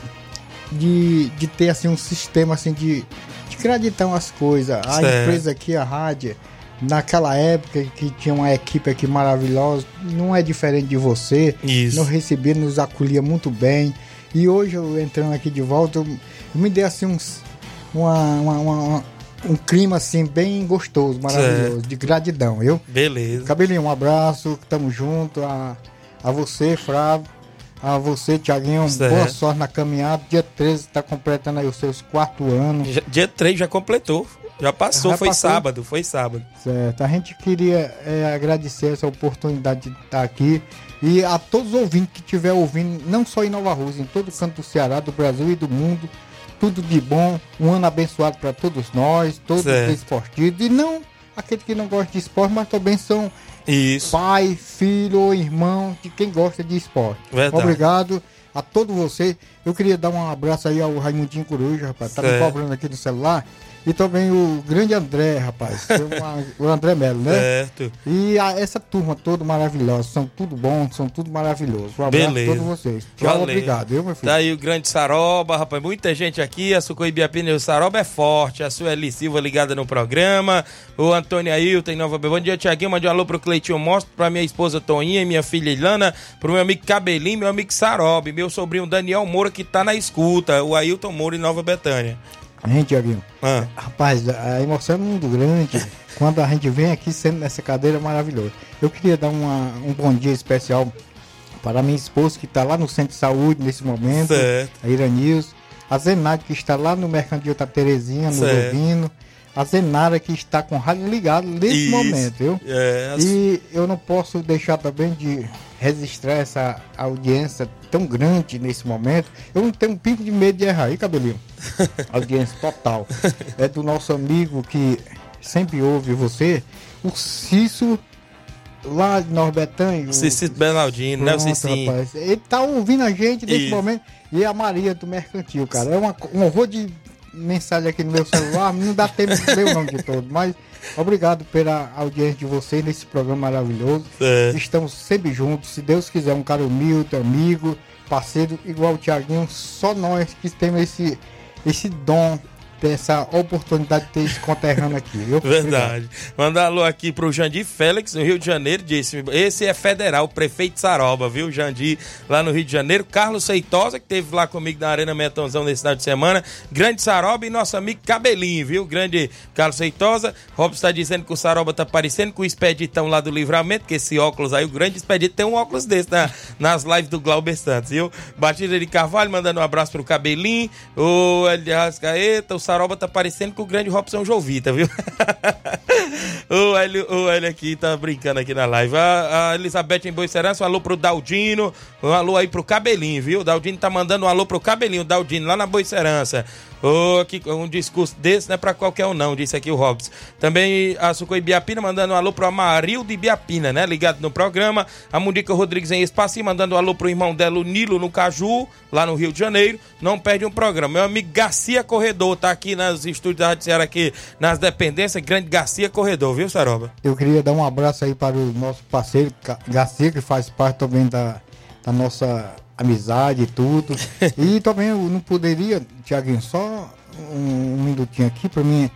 de, de ter assim um sistema assim de, de gratidão às coisas. A Certo. empresa aqui, a rádio, naquela época que tinha uma equipe aqui maravilhosa, não é diferente de você. Isso. Nos recebia, nos acolhia muito bem. E hoje eu entrando aqui de volta, eu, eu me dei assim uns, uma, uma- uma- um clima assim bem gostoso, maravilhoso, de gratidão, viu? Beleza. Cabelinho, um abraço, tamo junto. A, a você, Flávio. A você, Tiaguinho, Certo. boa sorte na caminhada. Dia 13 tá completando aí os seus quatro anos. Dia 3 já completou. Já passou, Já foi passou? sábado, foi sábado. Certo. A gente queria é, agradecer essa oportunidade de estar aqui. E a todos os ouvintes que estiver ouvindo, não só em Nova Rússia, em todo canto do Ceará, do Brasil e do mundo. Tudo de bom, um ano abençoado para todos nós, todos Certo. os esportivos. E não aqueles que não gostam de esporte, mas também são Isso. pai, filho ou irmão de quem gosta de esporte. Verdade. Obrigado a todos vocês. Eu queria dar um abraço aí ao Raimundinho Coruja, rapaz. Tá me Certo. cobrando aqui no celular. E também o grande André, rapaz. Uma- o André Melo, né? Certo. E a- essa turma toda maravilhosa. São tudo bom, são tudo maravilhoso. Um abraço Beleza. a todos vocês. Tchau, Valeu. obrigado. Eu, meu filho. Tá aí o grande Saroba, rapaz. Muita gente aqui. A Sucoibiapina e o Saroba é forte. A Sueli Silva ligada no programa. O Antônio Ailton em Nova Bom dia, Tiaguinho. Mande um alô pro Cleitinho Mostro, pra minha esposa Toninha e minha filha Ilana, pro meu amigo Cabelinho, meu amigo Sarobe, meu sobrinho Daniel Moura, que tá na escuta. O Ailton Moura em Nova Betânia. Hein, Tiaguinho? Ah. Rapaz, a emoção é muito grande quando a gente vem aqui sendo nessa cadeira maravilhosa. Eu queria dar uma- um bom dia especial para minha esposa que está lá no centro de saúde nesse momento, Certo. a Iranils, a Zenade que está lá no Mercantil da Terezinha, no Certo. ouvindo, a Zenara que está com o rádio ligado nesse Isso. momento, viu? É, as- E eu não posso deixar também de registrar essa audiência tão grande nesse momento. Eu não tenho um pingo de medo de errar aí, cabelinho. audiência total. É do nosso amigo que sempre ouve você, o Cício lá de Norbetânio. o- Cicito Bernardino, né? O Pronto, Cicinho. rapaz. Ele tá ouvindo a gente nesse Isso. momento. E a Maria do Mercantil, cara. É uma, um horror de mensagem aqui no meu celular. não dá tempo de ler o nome de todos. Mas obrigado pela audiência de vocês nesse programa maravilhoso. É. Estamos sempre juntos. Se Deus quiser, um cara humilde, amigo, parceiro, igual o Tiaguinho. Só nós que temos esse, esse dom, essa oportunidade de ter esse conterrâneo aqui. viu? Verdade. Mandar alô aqui pro Jandir Félix, no Rio de Janeiro, disse: esse é federal, prefeito Saroba, viu? Jandir, lá no Rio de Janeiro. Carlos Seitosa, que teve lá comigo na Arena Metonzão nesse final de semana. Grande Saroba e nosso amigo Cabelinho, viu? Grande Carlos Seitosa. Robson está dizendo que o Saroba tá parecendo com o Expeditão lá do Livramento, que esse óculos aí, o grande Expedito tem um óculos desse na- nas lives do Glauber Santos, viu? Batida de Carvalho, mandando um abraço pro Cabelinho. O Rascaeta, o Saroba tá parecendo com o grande Robson Jovita, viu? o, Hélio, o Hélio aqui tá brincando aqui na live. A, a Elizabeth em Boicerança, um alô pro Daldino, um alô aí pro Cabelinho, viu? O Daldino tá mandando um alô pro Cabelinho, Daldino lá na Boicerança. Ô, aqui, um discurso desse não é pra qualquer um não, disse aqui o Robson. Também a Sucoi Biapina mandando um alô pro Amarildo de Biapina, né? Ligado no programa. A Mundica Rodrigues em Espacinho mandando um alô pro irmão dela, o Nilo, no Caju, lá no Rio de Janeiro. Não perde um programa. Meu amigo Garcia Corredor tá aqui nos estúdios da Rádio Ceará, aqui nas dependências. Grande Garcia Corredor, viu, Saroba? Eu queria dar um abraço aí para o nosso parceiro Garcia, que faz parte também da, da nossa amizade e tudo. e também eu não poderia, Tiaguinho, só um, um minutinho aqui para mim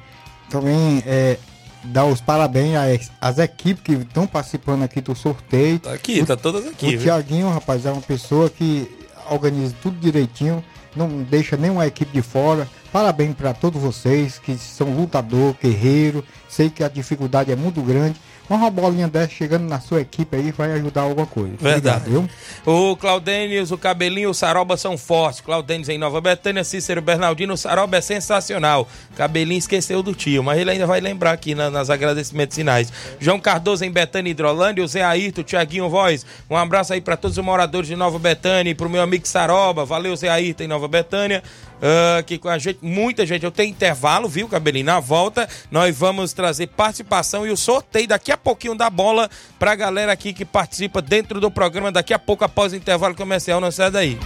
também é, dar os parabéns às, equipes que estão participando aqui do sorteio. Tá aqui, tá todas aqui, O? Tiaguinho, rapaz, é uma pessoa que organiza tudo direitinho, não deixa nenhuma equipe de fora. Parabéns para todos vocês que são lutador, guerreiro. Sei que a dificuldade é muito grande. Mas uma bolinha dessa chegando na sua equipe aí vai ajudar alguma coisa. Verdade. Obrigado, viu? O Claudênios, o Cabelinho, o Saroba são fortes. Claudênios em Nova Betânia, Cícero Bernardino, o Saroba é sensacional. Cabelinho esqueceu do tio, mas ele ainda vai lembrar aqui na- nas agradecimentos finais. João Cardoso em Betânia, Hidrolândia, o Zé Ayrton, o Tiaguinho Voz. Um abraço aí para todos os moradores de Nova Betânia e pro meu amigo Saroba. Valeu, Zé Ayrton em Nova Betânia. Ah, aqui com a gente, muita gente. Eu tenho intervalo, viu, Cabelinho? Na volta, nós vamos trazer participação e o sorteio daqui a pouquinho da bola pra galera aqui que participa dentro do programa. Daqui a pouco, após o intervalo comercial, não sai daí.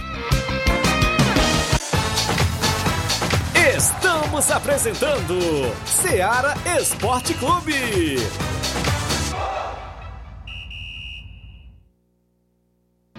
Estamos apresentando Seara Esporte Clube.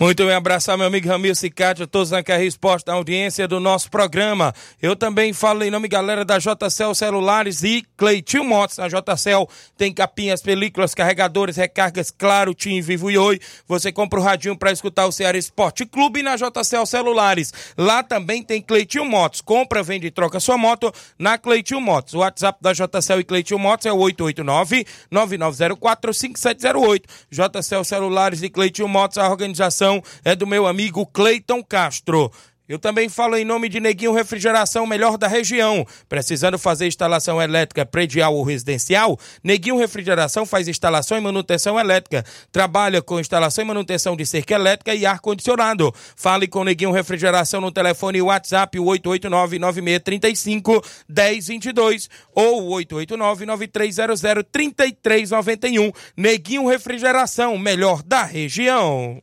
Muito bem, abraçar meu amigo Ramil Cicate, todos na KR Esporte, na audiência do nosso programa. Eu também falo em nome, galera, da JCL Celulares e Cleitinho Motos. Na JCL tem capinhas, películas, carregadores, recargas, claro, Tim, Vivo e Oi. Você compra o radinho para escutar o Ceará Esporte Clube na JCL Celulares. Lá também tem Cleitinho Motos. Compra, vende e troca sua moto na Cleitinho Motos. O WhatsApp da JCL e Cleitinho Motos é o 889-9904-5708. JCL Celulares e Cleitinho Motos, a organização é do meu amigo Cleiton Castro. Eu também falo em nome de Neguinho Refrigeração, melhor da região. Precisando fazer instalação elétrica predial ou residencial? Neguinho Refrigeração faz instalação e manutenção elétrica. Trabalha com instalação e manutenção de cerca elétrica e ar-condicionado. Fale com Neguinho Refrigeração no telefone WhatsApp 889-9635-1022 ou 889-9300-3391. Neguinho Refrigeração, melhor da região.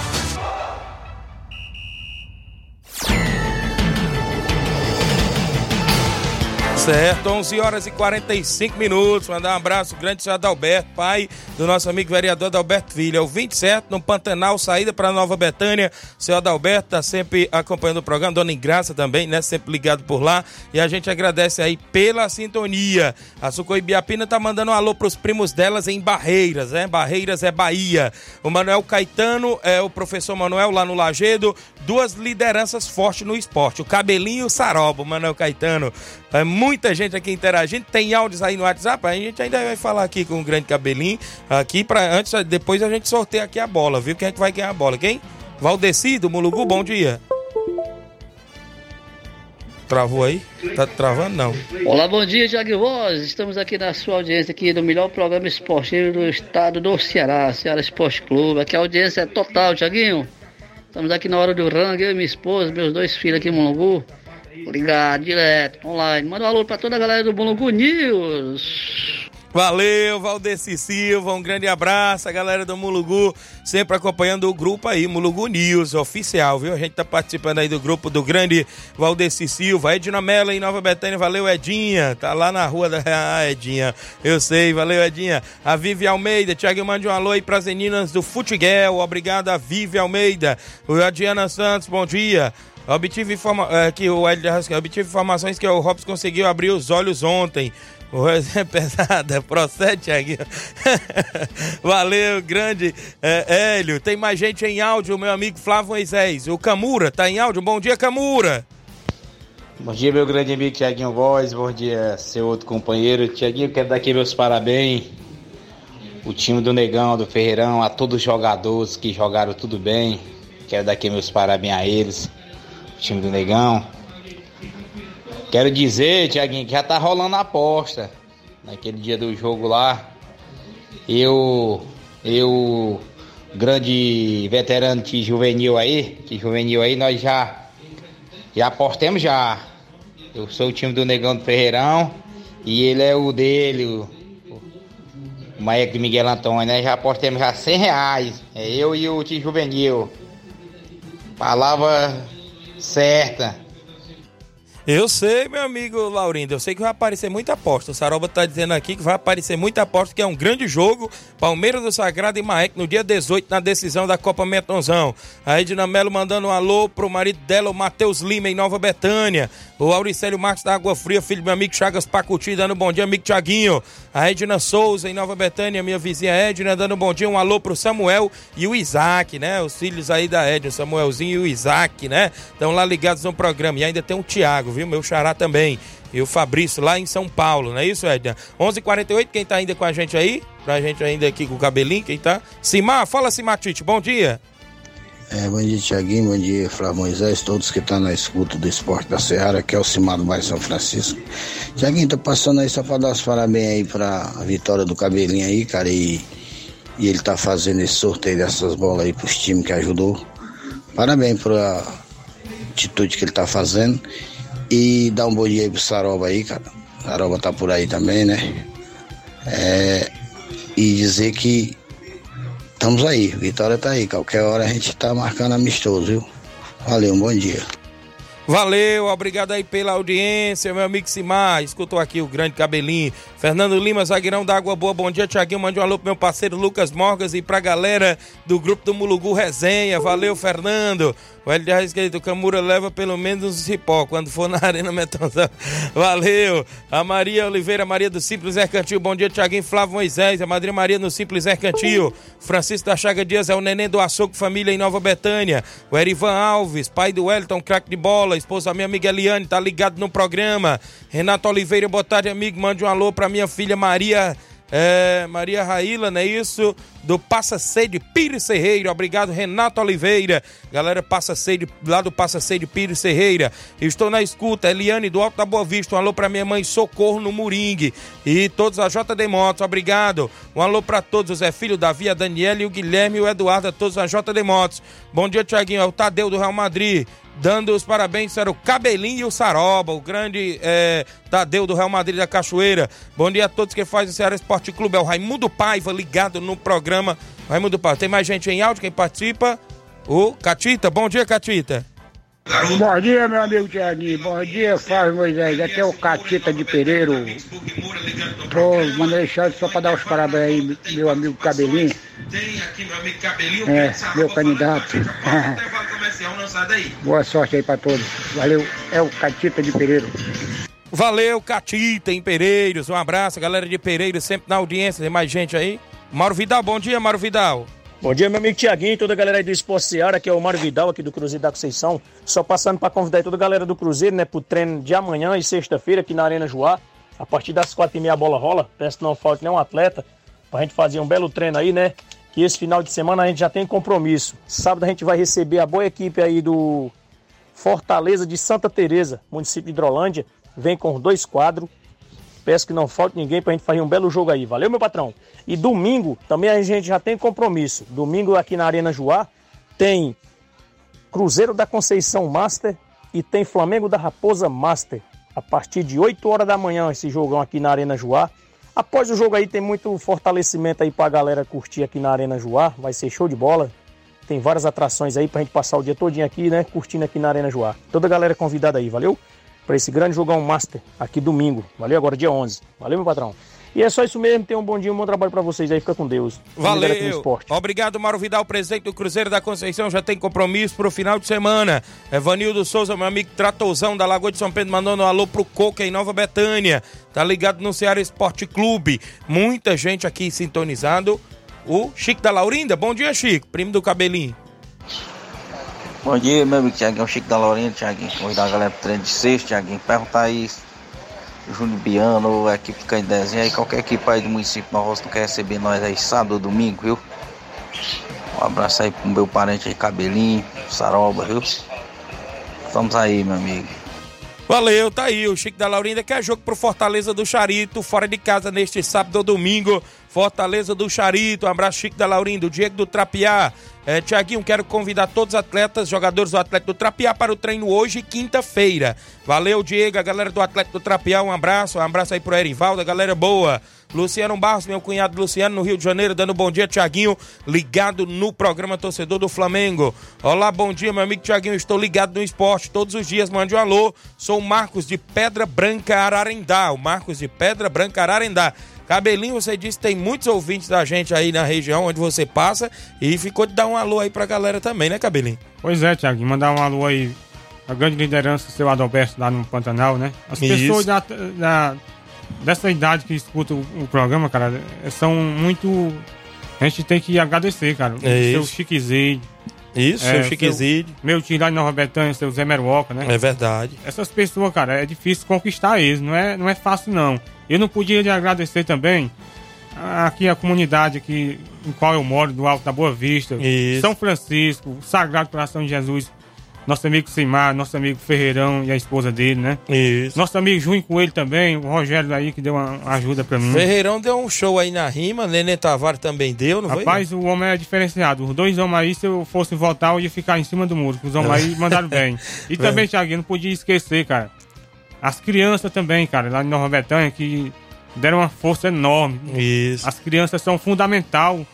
Certo, 11 horas e 45 minutos. Mandar um abraço grande ao Adalberto, pai do nosso amigo vereador Adalberto Filho. É o 27 no Pantanal, saída para Nova Betânia. Seu Adalberto tá sempre acompanhando o programa. Dona Ingraça também, né? Sempre ligado por lá. E a gente agradece aí pela sintonia. A Sucoibiapina tá mandando um alô pros primos delas em Barreiras, né? Barreiras é Bahia. O Manuel Caetano, é o professor Manuel lá no Lagedo. Duas lideranças fortes no esporte. O Cabelinho e o Saroba, o Manuel Caetano. É muita gente aqui interagindo. Tem áudios aí no WhatsApp. A gente ainda vai falar aqui com o grande cabelinho. Aqui para antes, depois a gente sorteia aqui a bola, viu? Quem é que vai ganhar a bola? Quem? Valdeci do Mulugu, bom dia. Travou aí? Tá travando não. Olá, bom dia, Tiago Voz. Estamos aqui na sua audiência aqui do melhor programa esportivo do estado do Ceará, Ceará Esporte Clube. Aqui a audiência é total, Tiaguinho. Estamos aqui na hora do rango, eu e minha esposa, meus dois filhos aqui em Mulungu. Ligado, direto, online. Manda um alô pra toda a galera do Mulungu News. Valeu, Valdeci Silva, um grande abraço, a galera do Mulugu, sempre acompanhando o grupo aí, Mulugu News, oficial, viu? A gente tá participando aí do grupo do grande Valdeci Silva, Edna Mello em Nova Betânia, valeu Edinha, tá lá na rua da ah, Edinha, eu sei, valeu Edinha. A Vivi Almeida, Thiago mande um alô aí pras meninas do Futiguel, obrigado a Vivi Almeida. O Adiana Santos, bom dia. Obtive, informa é, que o Hélio obtive informações que o Robson conseguiu abrir os olhos ontem. O é pesada, procede, Thiaguinho. Valeu, grande é, Hélio. Tem mais gente em áudio, meu amigo Flávio Moisés. O Camura tá em áudio. Bom dia, Camura. Bom dia, meu grande amigo Tiaguinho Voz. Bom dia, seu outro companheiro. Tiaguinho, quero dar aqui meus parabéns. O time do Negão, do Ferreirão, a todos os jogadores que jogaram tudo bem. Quero dar aqui meus parabéns a eles. Time do Negão. Quero dizer, Tiaguinho, que já tá rolando a aposta. Naquele dia do jogo lá. Eu, eu, grande veterano de juvenil aí, de juvenil aí, nós já, já apostemos já. Eu sou o time do Negão do Ferreirão e ele é o dele, o, o de Miguel Antônio, né? Já apostemos já 100 reais. É eu e o time juvenil. Palavra certa. Eu sei, meu amigo Laurindo, eu sei que vai aparecer muita aposta. O Saroba tá dizendo aqui que vai aparecer muita aposta, que é um grande jogo. Palmeiras do Sagrado e Maek no dia 18, na decisão da Copa Metonzão. A Edna Melo mandando um alô pro marido dela, o Matheus Lima, em Nova Betânia. O Auricélio Marcos da Água Fria, filho do meu amigo Chagas Pacuti, dando um bom dia, amigo Tiaguinho. A Edna Souza, em Nova Betânia, minha vizinha Edna, dando um bom dia. Um alô pro Samuel e o Isaac, né? Os filhos aí da Edna, o Samuelzinho e o Isaac, né? Estão lá ligados no programa. E ainda tem o Tiago, viu? Meu xará também. E o Fabrício lá em São Paulo, não é isso, Edna? 11:48 h 48 quem tá ainda com a gente aí? Pra gente ainda aqui com o cabelinho, quem tá? Simar, fala Simatite, bom dia. É, bom dia, Tiaguinho, bom dia, Flávio Moisés, todos que estão na escuta do Esporte da Seara, que é o Simar do Bairro São Francisco. Tiaguinho, tô passando aí só pra dar os parabéns aí pra vitória do Cabelinho aí, cara, e, e ele tá fazendo esse sorteio dessas bolas aí pros times que ajudou. Parabéns pela atitude que ele tá fazendo. E dar um bom dia aí pro Saroba aí, cara. Saroba tá por aí também, né? É, e dizer que estamos aí, Vitória tá aí. Qualquer hora a gente tá marcando amistoso, viu? Valeu, um bom dia. Valeu, obrigado aí pela audiência, meu amigo Simar. Escutou aqui o grande cabelinho. Fernando Lima, zagueirão da Água Boa. Bom dia, Tiaguinho. Mande um alô pro meu parceiro Lucas Morgas e pra galera do grupo do Mulugu Resenha. Valeu, Fernando. O Hélio de Arrascaeta, o Camura leva pelo menos um cipó quando for na Arena Metonzão. Valeu. A Maria Oliveira, Maria do Simples Mercantil. Bom dia, Tiaguinho Flávio Moisés. A Madrinha Maria no Simples Mercantil. Francisco da Chaga Dias é o neném do Açouco Família em Nova Betânia. O Erivan Alves, pai do Wellington, craque de bola. Esposa da minha amiga Eliane, tá ligado no programa. Renato Oliveira, boa tarde, amigo. Mande um alô pra minha filha Maria. É, Maria Raíla, não é isso? Do Passa Sede Pires Serreira. Obrigado, Renato Oliveira. Galera, Passa Sede, lá do Passa Sede Pires Serreira. Estou na escuta. Eliane do Alto da Boa Vista. Um alô pra minha mãe Socorro no Moringue. E todos a JD Motos. Obrigado. Um alô pra todos. O Zé Filho, Davi, a Daniela e o Guilherme e o Eduardo. A todos a JD Motos. Bom dia, Tiaguinho. É o Tadeu do Real Madrid. Dando os parabéns para o Cabelinho e o Saroba, o grande é, Tadeu do Real Madrid da Cachoeira. Bom dia a todos que fazem o Ceará Esporte Clube. É o Raimundo Paiva ligado no programa. Raimundo Paiva. Tem mais gente em áudio? Quem participa? O Catita. Bom dia, Catita. Bom dia, meu amigo Tiaguinho. Bom dia, Flávio Moisés. Aqui é o Catita de Pereiro. Tô mandando deixar só para dar os parabéns aí, meu amigo Cabelinho. É, meu candidato. Boa sorte aí para todos. Valeu. É o Catita de Pereiro. Valeu, Catita em Pereiros. Um abraço, galera de Pereiros, sempre na audiência. Tem mais gente aí? Mauro Vidal, bom dia, Mauro Vidal. Bom dia, meu amigo Tiaguinho, toda a galera aí do Esporte Seara, que é o Mário Vidal aqui do Cruzeiro da Conceição. Só passando para convidar toda a galera do Cruzeiro, né, pro treino de amanhã e sexta-feira aqui na Arena Joá. A partir das quatro e meia a bola rola. Peço que não falte nenhum atleta pra gente fazer um belo treino aí, né? Que esse final de semana a gente já tem compromisso. Sábado a gente vai receber a boa equipe aí do Fortaleza de Santa Teresa, município de Hidrolândia. Vem com dois quadros. Peço que não falte ninguém pra gente fazer um belo jogo aí. Valeu, meu patrão? E domingo também a gente já tem compromisso. Domingo aqui na Arena Joá tem Cruzeiro da Conceição Master e tem Flamengo da Raposa Master. A partir de 8 horas da manhã esse jogão aqui na Arena Joá. Após o jogo aí tem muito fortalecimento aí pra galera curtir aqui na Arena Joá. Vai ser show de bola. Tem várias atrações aí pra gente passar o dia todinho aqui, né? Curtindo aqui na Arena Joá. Toda a galera convidada aí, valeu? Para esse grande jogão Master aqui domingo. Valeu agora dia 11. Valeu, meu patrão. E é só isso mesmo. Tenham um bom dia, um bom trabalho para vocês aí. Fica com Deus. Valeu. esporte. Obrigado, Mauro Vidal, presidente do Cruzeiro da Conceição. Já tem compromisso pro final de semana. Evanildo Souza, meu amigo Tratozão da Lagoa de São Pedro, mandando um alô pro Coca em Nova Betânia. Tá ligado no Ceará Esporte Clube. Muita gente aqui sintonizado. O Chico da Laurinda. Bom dia, Chico. Primo do cabelinho. Bom dia, meu amigo Tiaguinho, Chico da Laurinda, Tiaguinho. Convidar a galera pro treino de sexta, Tiaguinho. Perguntar aí Júnior Biano a equipe do Candezinho aí, qualquer equipe aí do município Nova não quer receber nós aí sábado ou domingo, viu? Um abraço aí pro meu parente aí, Cabelinho, Saroba, viu? Vamos aí, meu amigo. Valeu, tá aí. O Chico da Laurinda quer jogo pro Fortaleza do Charito, fora de casa neste sábado ou domingo. Fortaleza do Charito. Um abraço, Chico da Laurinda. O Diego do Trapiá. É, Tiaguinho, quero convidar todos os atletas, jogadores do Atlético do Trapiá para o treino hoje, quinta-feira. Valeu, Diego, a galera do Atlético do Trapiá, um abraço. Um abraço aí pro Erivaldo, a galera boa. Luciano Barros, meu cunhado Luciano, no Rio de Janeiro, dando bom dia, Tiaguinho, ligado no programa Torcedor do Flamengo. Olá, bom dia, meu amigo Tiaguinho, estou ligado no esporte todos os dias, mande um alô. Sou o Marcos de Pedra Branca, Ararendá. O Marcos de Pedra Branca, Ararendá. Cabelinho, você disse que tem muitos ouvintes da gente aí na região onde você passa e ficou de dar um alô aí pra galera também, né, Cabelinho? Pois é, Tiago, mandar um alô aí, a grande liderança do seu Adalberto lá no Pantanal, né? As Isso. pessoas da, da- dessa idade que escutam o, o programa, cara, são muito. A gente tem que agradecer, cara. O É seu isso. Isso, seu Chiquizide. Meu tio lá de Nova Betânia, seu Zé Meruoca, né? É verdade. Essas pessoas, cara, é difícil conquistar eles, não é, não é fácil não. Eu não podia de agradecer também aqui a comunidade aqui em qual eu moro, do Alto da Boa Vista, Isso. São Francisco, Sagrado Coração de Jesus, nosso amigo Simar, nosso amigo Ferreirão e a esposa dele, né? Isso. Nosso amigo Junho Coelho também, o Rogério aí que deu uma ajuda pra mim. Ferreirão deu um show aí na rima, Nenê Tavares também deu, não foi? Rapaz, o homem é diferenciado. Os dois homens aí, se eu fosse votar, eu ia ficar em cima do muro. Os homens aí mandaram bem. E também, Thiaguinho, não podia esquecer, cara. As crianças também, cara, lá em Nova Betânia, que deram uma força enorme. Isso. As crianças são fundamental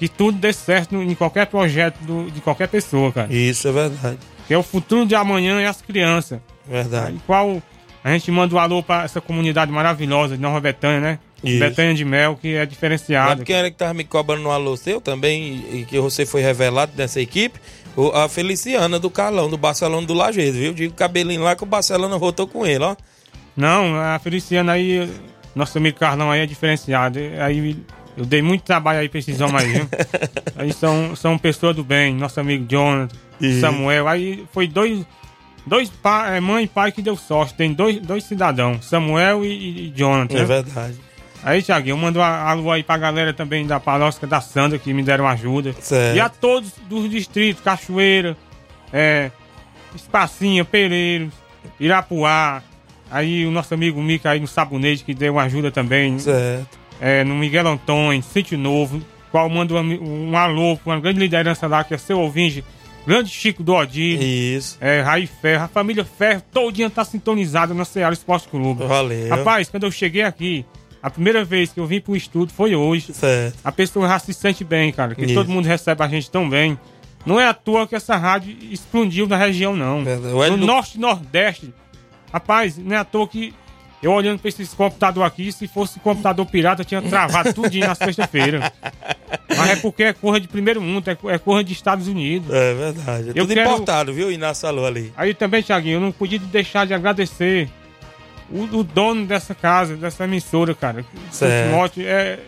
que tudo dê certo em qualquer projeto do- de qualquer pessoa, cara. Isso é verdade. Que é o futuro de amanhã é as crianças. Verdade. Aí, qual a gente manda um alô pra essa comunidade maravilhosa de Nova Betânia, né? Isso. Betânia de Mel, que é diferenciada. Quem era que tava me cobrando no alô seu também e que você foi revelado dessa equipe? O- a Feliciana do Carlão, do Barcelona do Lajeado, viu? Digo cabelinho lá que o Barcelona voltou com ele, ó. Não, a Feliciana aí, nosso amigo Carlão aí é diferenciado. Aí eu dei muito trabalho aí pra esses homens aí, viu? aí são, são pessoas do bem, nosso amigo Jonathan, Isso. Samuel. Aí foi dois, dois pa, é, mãe e pai que deu sorte. Tem dois, dois cidadãos, Samuel e, e Jonathan. É verdade. Aí, Thiaguinho, eu mando a alô aí pra galera também da paróquia da Sandra que me deram ajuda. Certo. E a todos dos distritos, Cachoeira, é, Espacinha, Pereiros, Irapuá. Aí o nosso amigo Mica aí no Sabonete que deu ajuda também. Certo. É, no Miguel Antônio, Sítio Novo, qual mando um, um alô pra uma grande liderança lá, que é seu ouvinte, grande Chico do Odir. Isso. É, Raí Ferro, a família Ferro, todinha tá sintonizada no Ceará Esporte Clube. Valeu. Rapaz, quando eu cheguei aqui, a primeira vez que eu vim pro estudo foi hoje. Certo. A pessoa já se sente bem, cara, que Isso. todo mundo recebe a gente tão bem. Não é à toa que essa rádio explodiu na região, não. No do- norte e nordeste. Rapaz, não é à toa que eu olhando pra esses computador aqui, se fosse computador pirata, eu tinha travado tudinho na sexta-feira. Mas é porque é corra de primeiro mundo, é, é corra de Estados Unidos. É verdade. É Eu tudo quero- importado, viu, Inácio Alô ali. Aí também, Thiaguinho, eu não podia deixar de agradecer o, o dono dessa casa, dessa emissora, cara. Certo. É,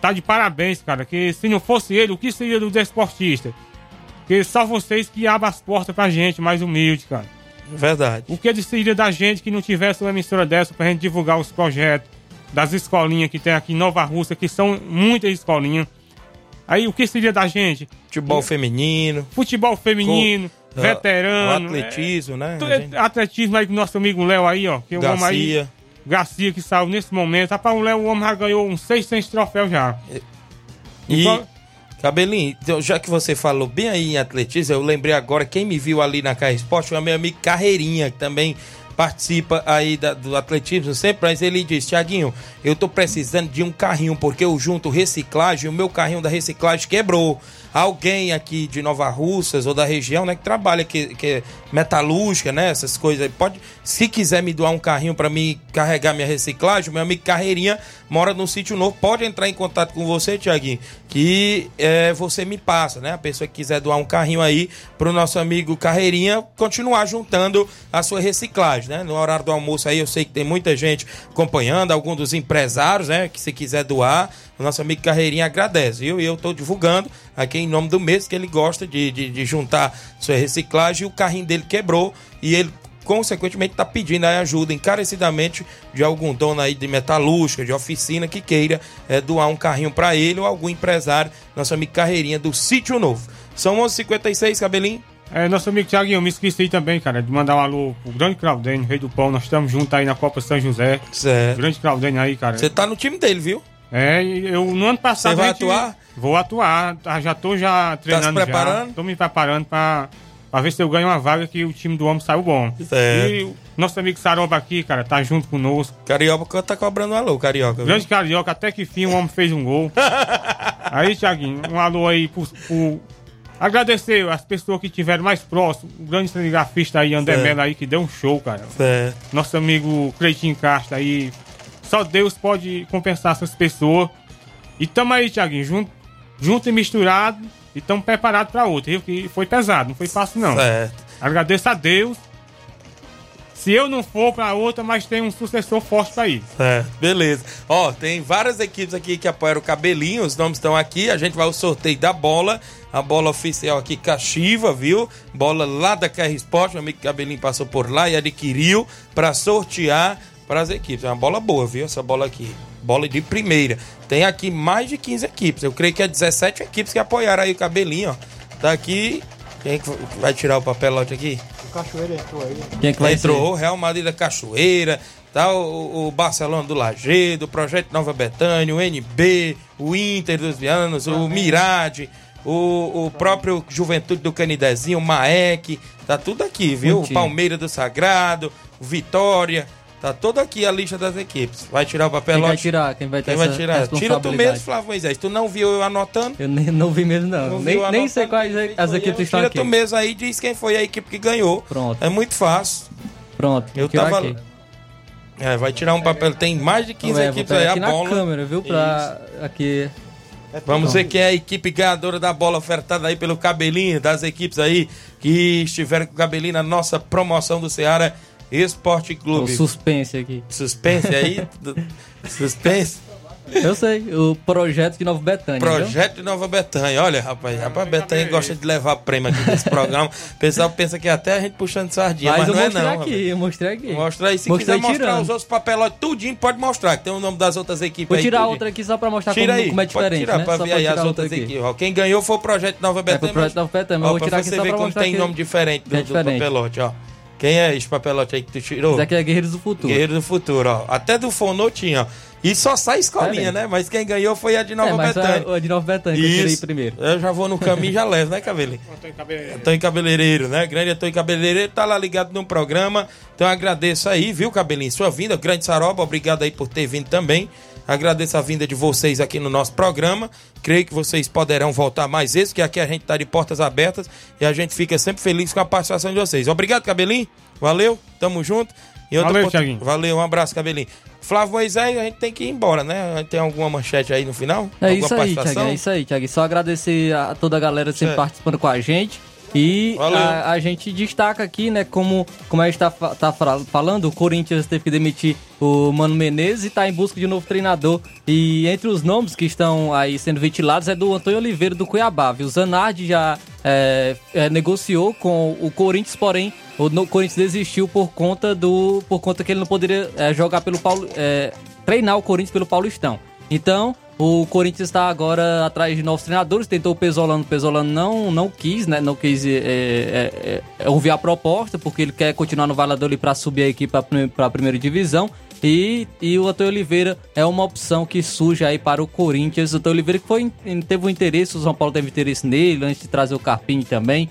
tá de parabéns, cara. Que se não fosse ele, o que seria do desportista? Que só vocês que abrem as portas pra gente, mais humilde, cara. Verdade. O que seria da gente que não tivesse uma emissora dessa pra gente divulgar os projetos das escolinhas que tem aqui em Nova Rússia, que são muitas escolinhas. Aí o que seria da gente? Futebol feminino. Futebol feminino, Co- veterano. o atletismo, né? Tu- A gente- Atletismo aí com nosso amigo Léo aí, ó. Que o homem aí. Garcia. Garcia que saiu nesse momento. Rapaz, o Léo, o homem já ganhou uns 600 troféus já. E, Então- Cabelinho, então, já que você falou bem aí em atletismo, eu lembrei agora, quem me viu ali na Carre Esporte o meu amigo Carreirinha, que também participa aí da- do atletismo sempre, mas ele disse, Tiaguinho, eu tô precisando de um carrinho, porque eu junto reciclagem, o meu carrinho da reciclagem quebrou. Alguém aqui de Nova Russas ou da região, né, que trabalha, que, que é metalúrgica, né, essas coisas pode, se quiser me doar um carrinho para mim carregar minha reciclagem, meu amigo Carreirinha mora no sítio novo, pode entrar em contato com você, Tiaguinho, que é, você me passa, né, a pessoa que quiser doar um carrinho aí pro nosso amigo Carreirinha continuar juntando a sua reciclagem, né, no horário do almoço aí eu sei que tem muita gente acompanhando, algum dos empresários, né, que se quiser doar, o nosso amigo Carreirinha agradece, viu? E eu tô divulgando aqui em nome do mês que ele gosta de, de, de juntar sua reciclagem e o carrinho dele quebrou e ele consequentemente está pedindo aí ajuda encarecidamente de algum dono aí de metalúrgica, de oficina que queira eh, doar um carrinho para ele ou algum empresário, nosso amigo Carreirinha do Sítio Novo. São 11h56, cabelinho. É, nosso amigo Thiaguinho, eu me esqueci também, cara, de mandar um alô pro grande Claudênio, rei do pão. Nós estamos juntos aí na Copa São José. Certo. Grande Claudênio aí, cara. Você tá no time dele, viu? É, eu no ano passado. Você vai gente- atuar? Vou atuar. tá, Já tô já treinando. preparando? Já. Tô me preparando pra, pra ver se eu ganho uma vaga que o time do homem saiu bom. Certo. E o nosso amigo Saroba aqui, cara, tá junto conosco. Carioca tá cobrando um alô, Carioca. viu? Grande Carioca, até que fim o homem fez um gol. aí, Thiaguinho, um alô aí pro, pro- Agradecer as pessoas que tiveram mais próximo. O grande cinegrafista aí, André. Mello aí, que deu um show, cara. Certo. Nosso amigo Cleitinho Castro aí. Só Deus pode compensar essas pessoas. E tamo aí, Thiaguinho, junto, junto e misturado. E tamo preparados pra outra, viu? Que foi pesado, não foi fácil não. Certo. Agradeço a Deus. Se eu não for pra outra, mas tem um sucessor forte pra ir. É, beleza. Ó, tem várias equipes aqui que apoiaram o Cabelinho, os nomes estão aqui. A gente vai ao sorteio da bola. A bola oficial aqui, Cachiva, viu? Bola lá da KR Sport. Meu amigo Cabelinho passou por lá e adquiriu para sortear para as equipes. É uma bola boa, viu? Essa bola aqui. Bola de primeira. Tem aqui mais de 15 equipes. Eu creio que é 17 equipes que apoiaram aí o Cabelinho, ó. Tá aqui. Quem é que vai tirar o papelote aqui? O Cachoeira entrou aí. Quem é que vai Entrou o Real Madrid da Cachoeira, tá? O, o Barcelona do Lagedo, o Projeto Nova Betânia, o NB, o Inter dos Vianos, o Mirade, o, o próprio Juventude do Canidezinho, o Maek, tá tudo aqui, viu? O Muito. Palmeiras do Sagrado, o Vitória, tá todo aqui a lista das equipes. Vai tirar o Quem papelote? vai tirar? Quem vai ter Quem vai tirar? Tira tu mesmo, Flávio Moisés. Tu não viu eu anotando? Eu nem, não vi mesmo, não. Não nem nem sei quais quem as foi equipes estão Tira aqui. tu mesmo aí e diz quem foi a equipe que ganhou. Pronto. É muito fácil. Pronto, Eu tava. aqui. É, vai tirar um papel. Tem mais de 15 Ué, vou equipes aí, a na bola. câmera, viu? Pra aqui. Vamos ver quem é a equipe ganhadora da bola ofertada aí pelo Cabelinho, das equipes aí que estiveram com o Cabelinho na nossa promoção do Ceará Esporte O Clube. suspense aqui. Suspense aí? Suspense? Eu sei, o projeto de Nova Betânia. viu? Projeto de Nova Betânia. Olha, rapaz, rapaz, Betânia gosta de levar prêmio aqui nesse programa. O pessoal pensa que é até a gente puxando sardinha, mas, Mas eu não é mostrei não. aqui, rapaz. eu mostrei aqui. Mostra aí, se Mostrei quiser mostrar tirando. os outros papelotes, tudinho, pode mostrar, que tem o nome das outras equipes Vou aí. tirar tudinho. outra aqui só pra mostrar Tira como, aí, como é pode diferente, tirar né? pra Só ver aí tirar as outra outras aqui. aqui. Ó, quem ganhou foi o Projeto Nova foi o Betânia. Projeto Nova Betânia, mas Ó, vou tirar aqui você só ver pra como mostrar tem que- nome diferente é do, papelote, ó. Quem é esse papelote aí que tu tirou? Esse aqui é Guerreiros do Futuro. Guerreiro do Futuro, ó. Até do Fonô tinha, ó. E só sai escolinha, É, né? Mas quem ganhou foi a de Nova é, mas Betânia. a, a de Nova Betânia que eu tirei Isso. primeiro. Eu já vou no caminho e já levo, né, Cabelinho? Antônio Cabeleireiro, né? Grande Antônio Cabeleireiro, tá lá ligado no programa. Então eu agradeço aí, viu, Cabelinho? Sua vinda, grande Saroba, obrigado aí por ter vindo também. Agradeço a vinda de vocês aqui no nosso programa. Creio que vocês poderão voltar mais vezes, que aqui a gente tá de portas abertas e a gente fica sempre feliz com a participação de vocês. Obrigado, Cabelinho. Valeu, tamo junto. E outra Valeu, pot- Thiaguinho. Valeu, um abraço, Cabelinho. Flávio Moisés, a gente tem que ir embora, né? A gente tem alguma manchete aí no final? É Alguma isso aí? Thiago. É isso aí, Thiago. Só agradecer a toda a galera sempre Certo. participando com a gente. E a, a gente destaca aqui, né, como, como a gente tá, tá falando, o Corinthians teve que demitir o Mano Menezes e tá em busca de um novo treinador. E entre os nomes que estão aí sendo ventilados é do Antônio Oliveira do Cuiabá. Viu? O Zanardi já é, é, negociou com o Corinthians, porém o no- Corinthians desistiu por conta do por conta que ele não poderia é, jogar pelo Paulo, é, treinar o Corinthians pelo Paulistão. Então, o Corinthians está agora atrás de novos treinadores, tentou o Pesolano, o Pesolano não, não quis, né? Não quis é, é, é, ouvir a proposta, porque ele quer continuar no Valladolid para subir a equipe para a primeira divisão. E, e o Antônio Oliveira é uma opção que surge aí para o Corinthians. O Antônio Oliveira que foi, teve um interesse, o São Paulo teve interesse nele, antes de trazer o Carpini também.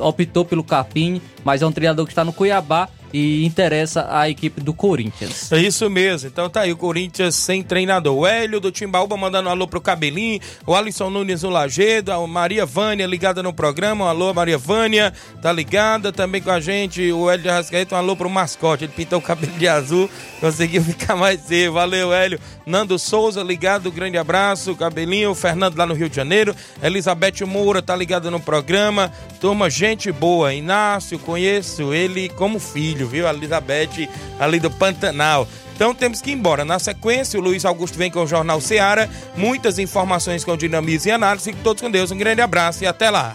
Optou pelo Carpini, mas é um treinador que está no Cuiabá e interessa a equipe do Corinthians. É isso mesmo. Então tá aí o Corinthians sem treinador. O Hélio do Timbaúba mandando um alô pro Cabelinho. O Alisson Nunes do Lagedo. A Maria Vânia ligada no programa. Um alô, Maria Vânia. Tá ligada também com a gente. O Hélio de Arrascaeta. Um alô pro mascote. Ele pintou o cabelo de azul. Conseguiu ficar mais cedo. Valeu, Hélio. Nando Souza ligado. Grande abraço. Cabelinho. Fernando lá no Rio de Janeiro. Elizabeth Moura tá ligada no programa. Turma, gente boa. Inácio, conheço ele como filho, viu? A Elizabeth ali do Pantanal. Então temos que ir embora. Na sequência, o Luiz Augusto vem com o Jornal Seara. Muitas informações com dinamismo e análise. Fiquem todos com Deus. Um grande abraço e até lá.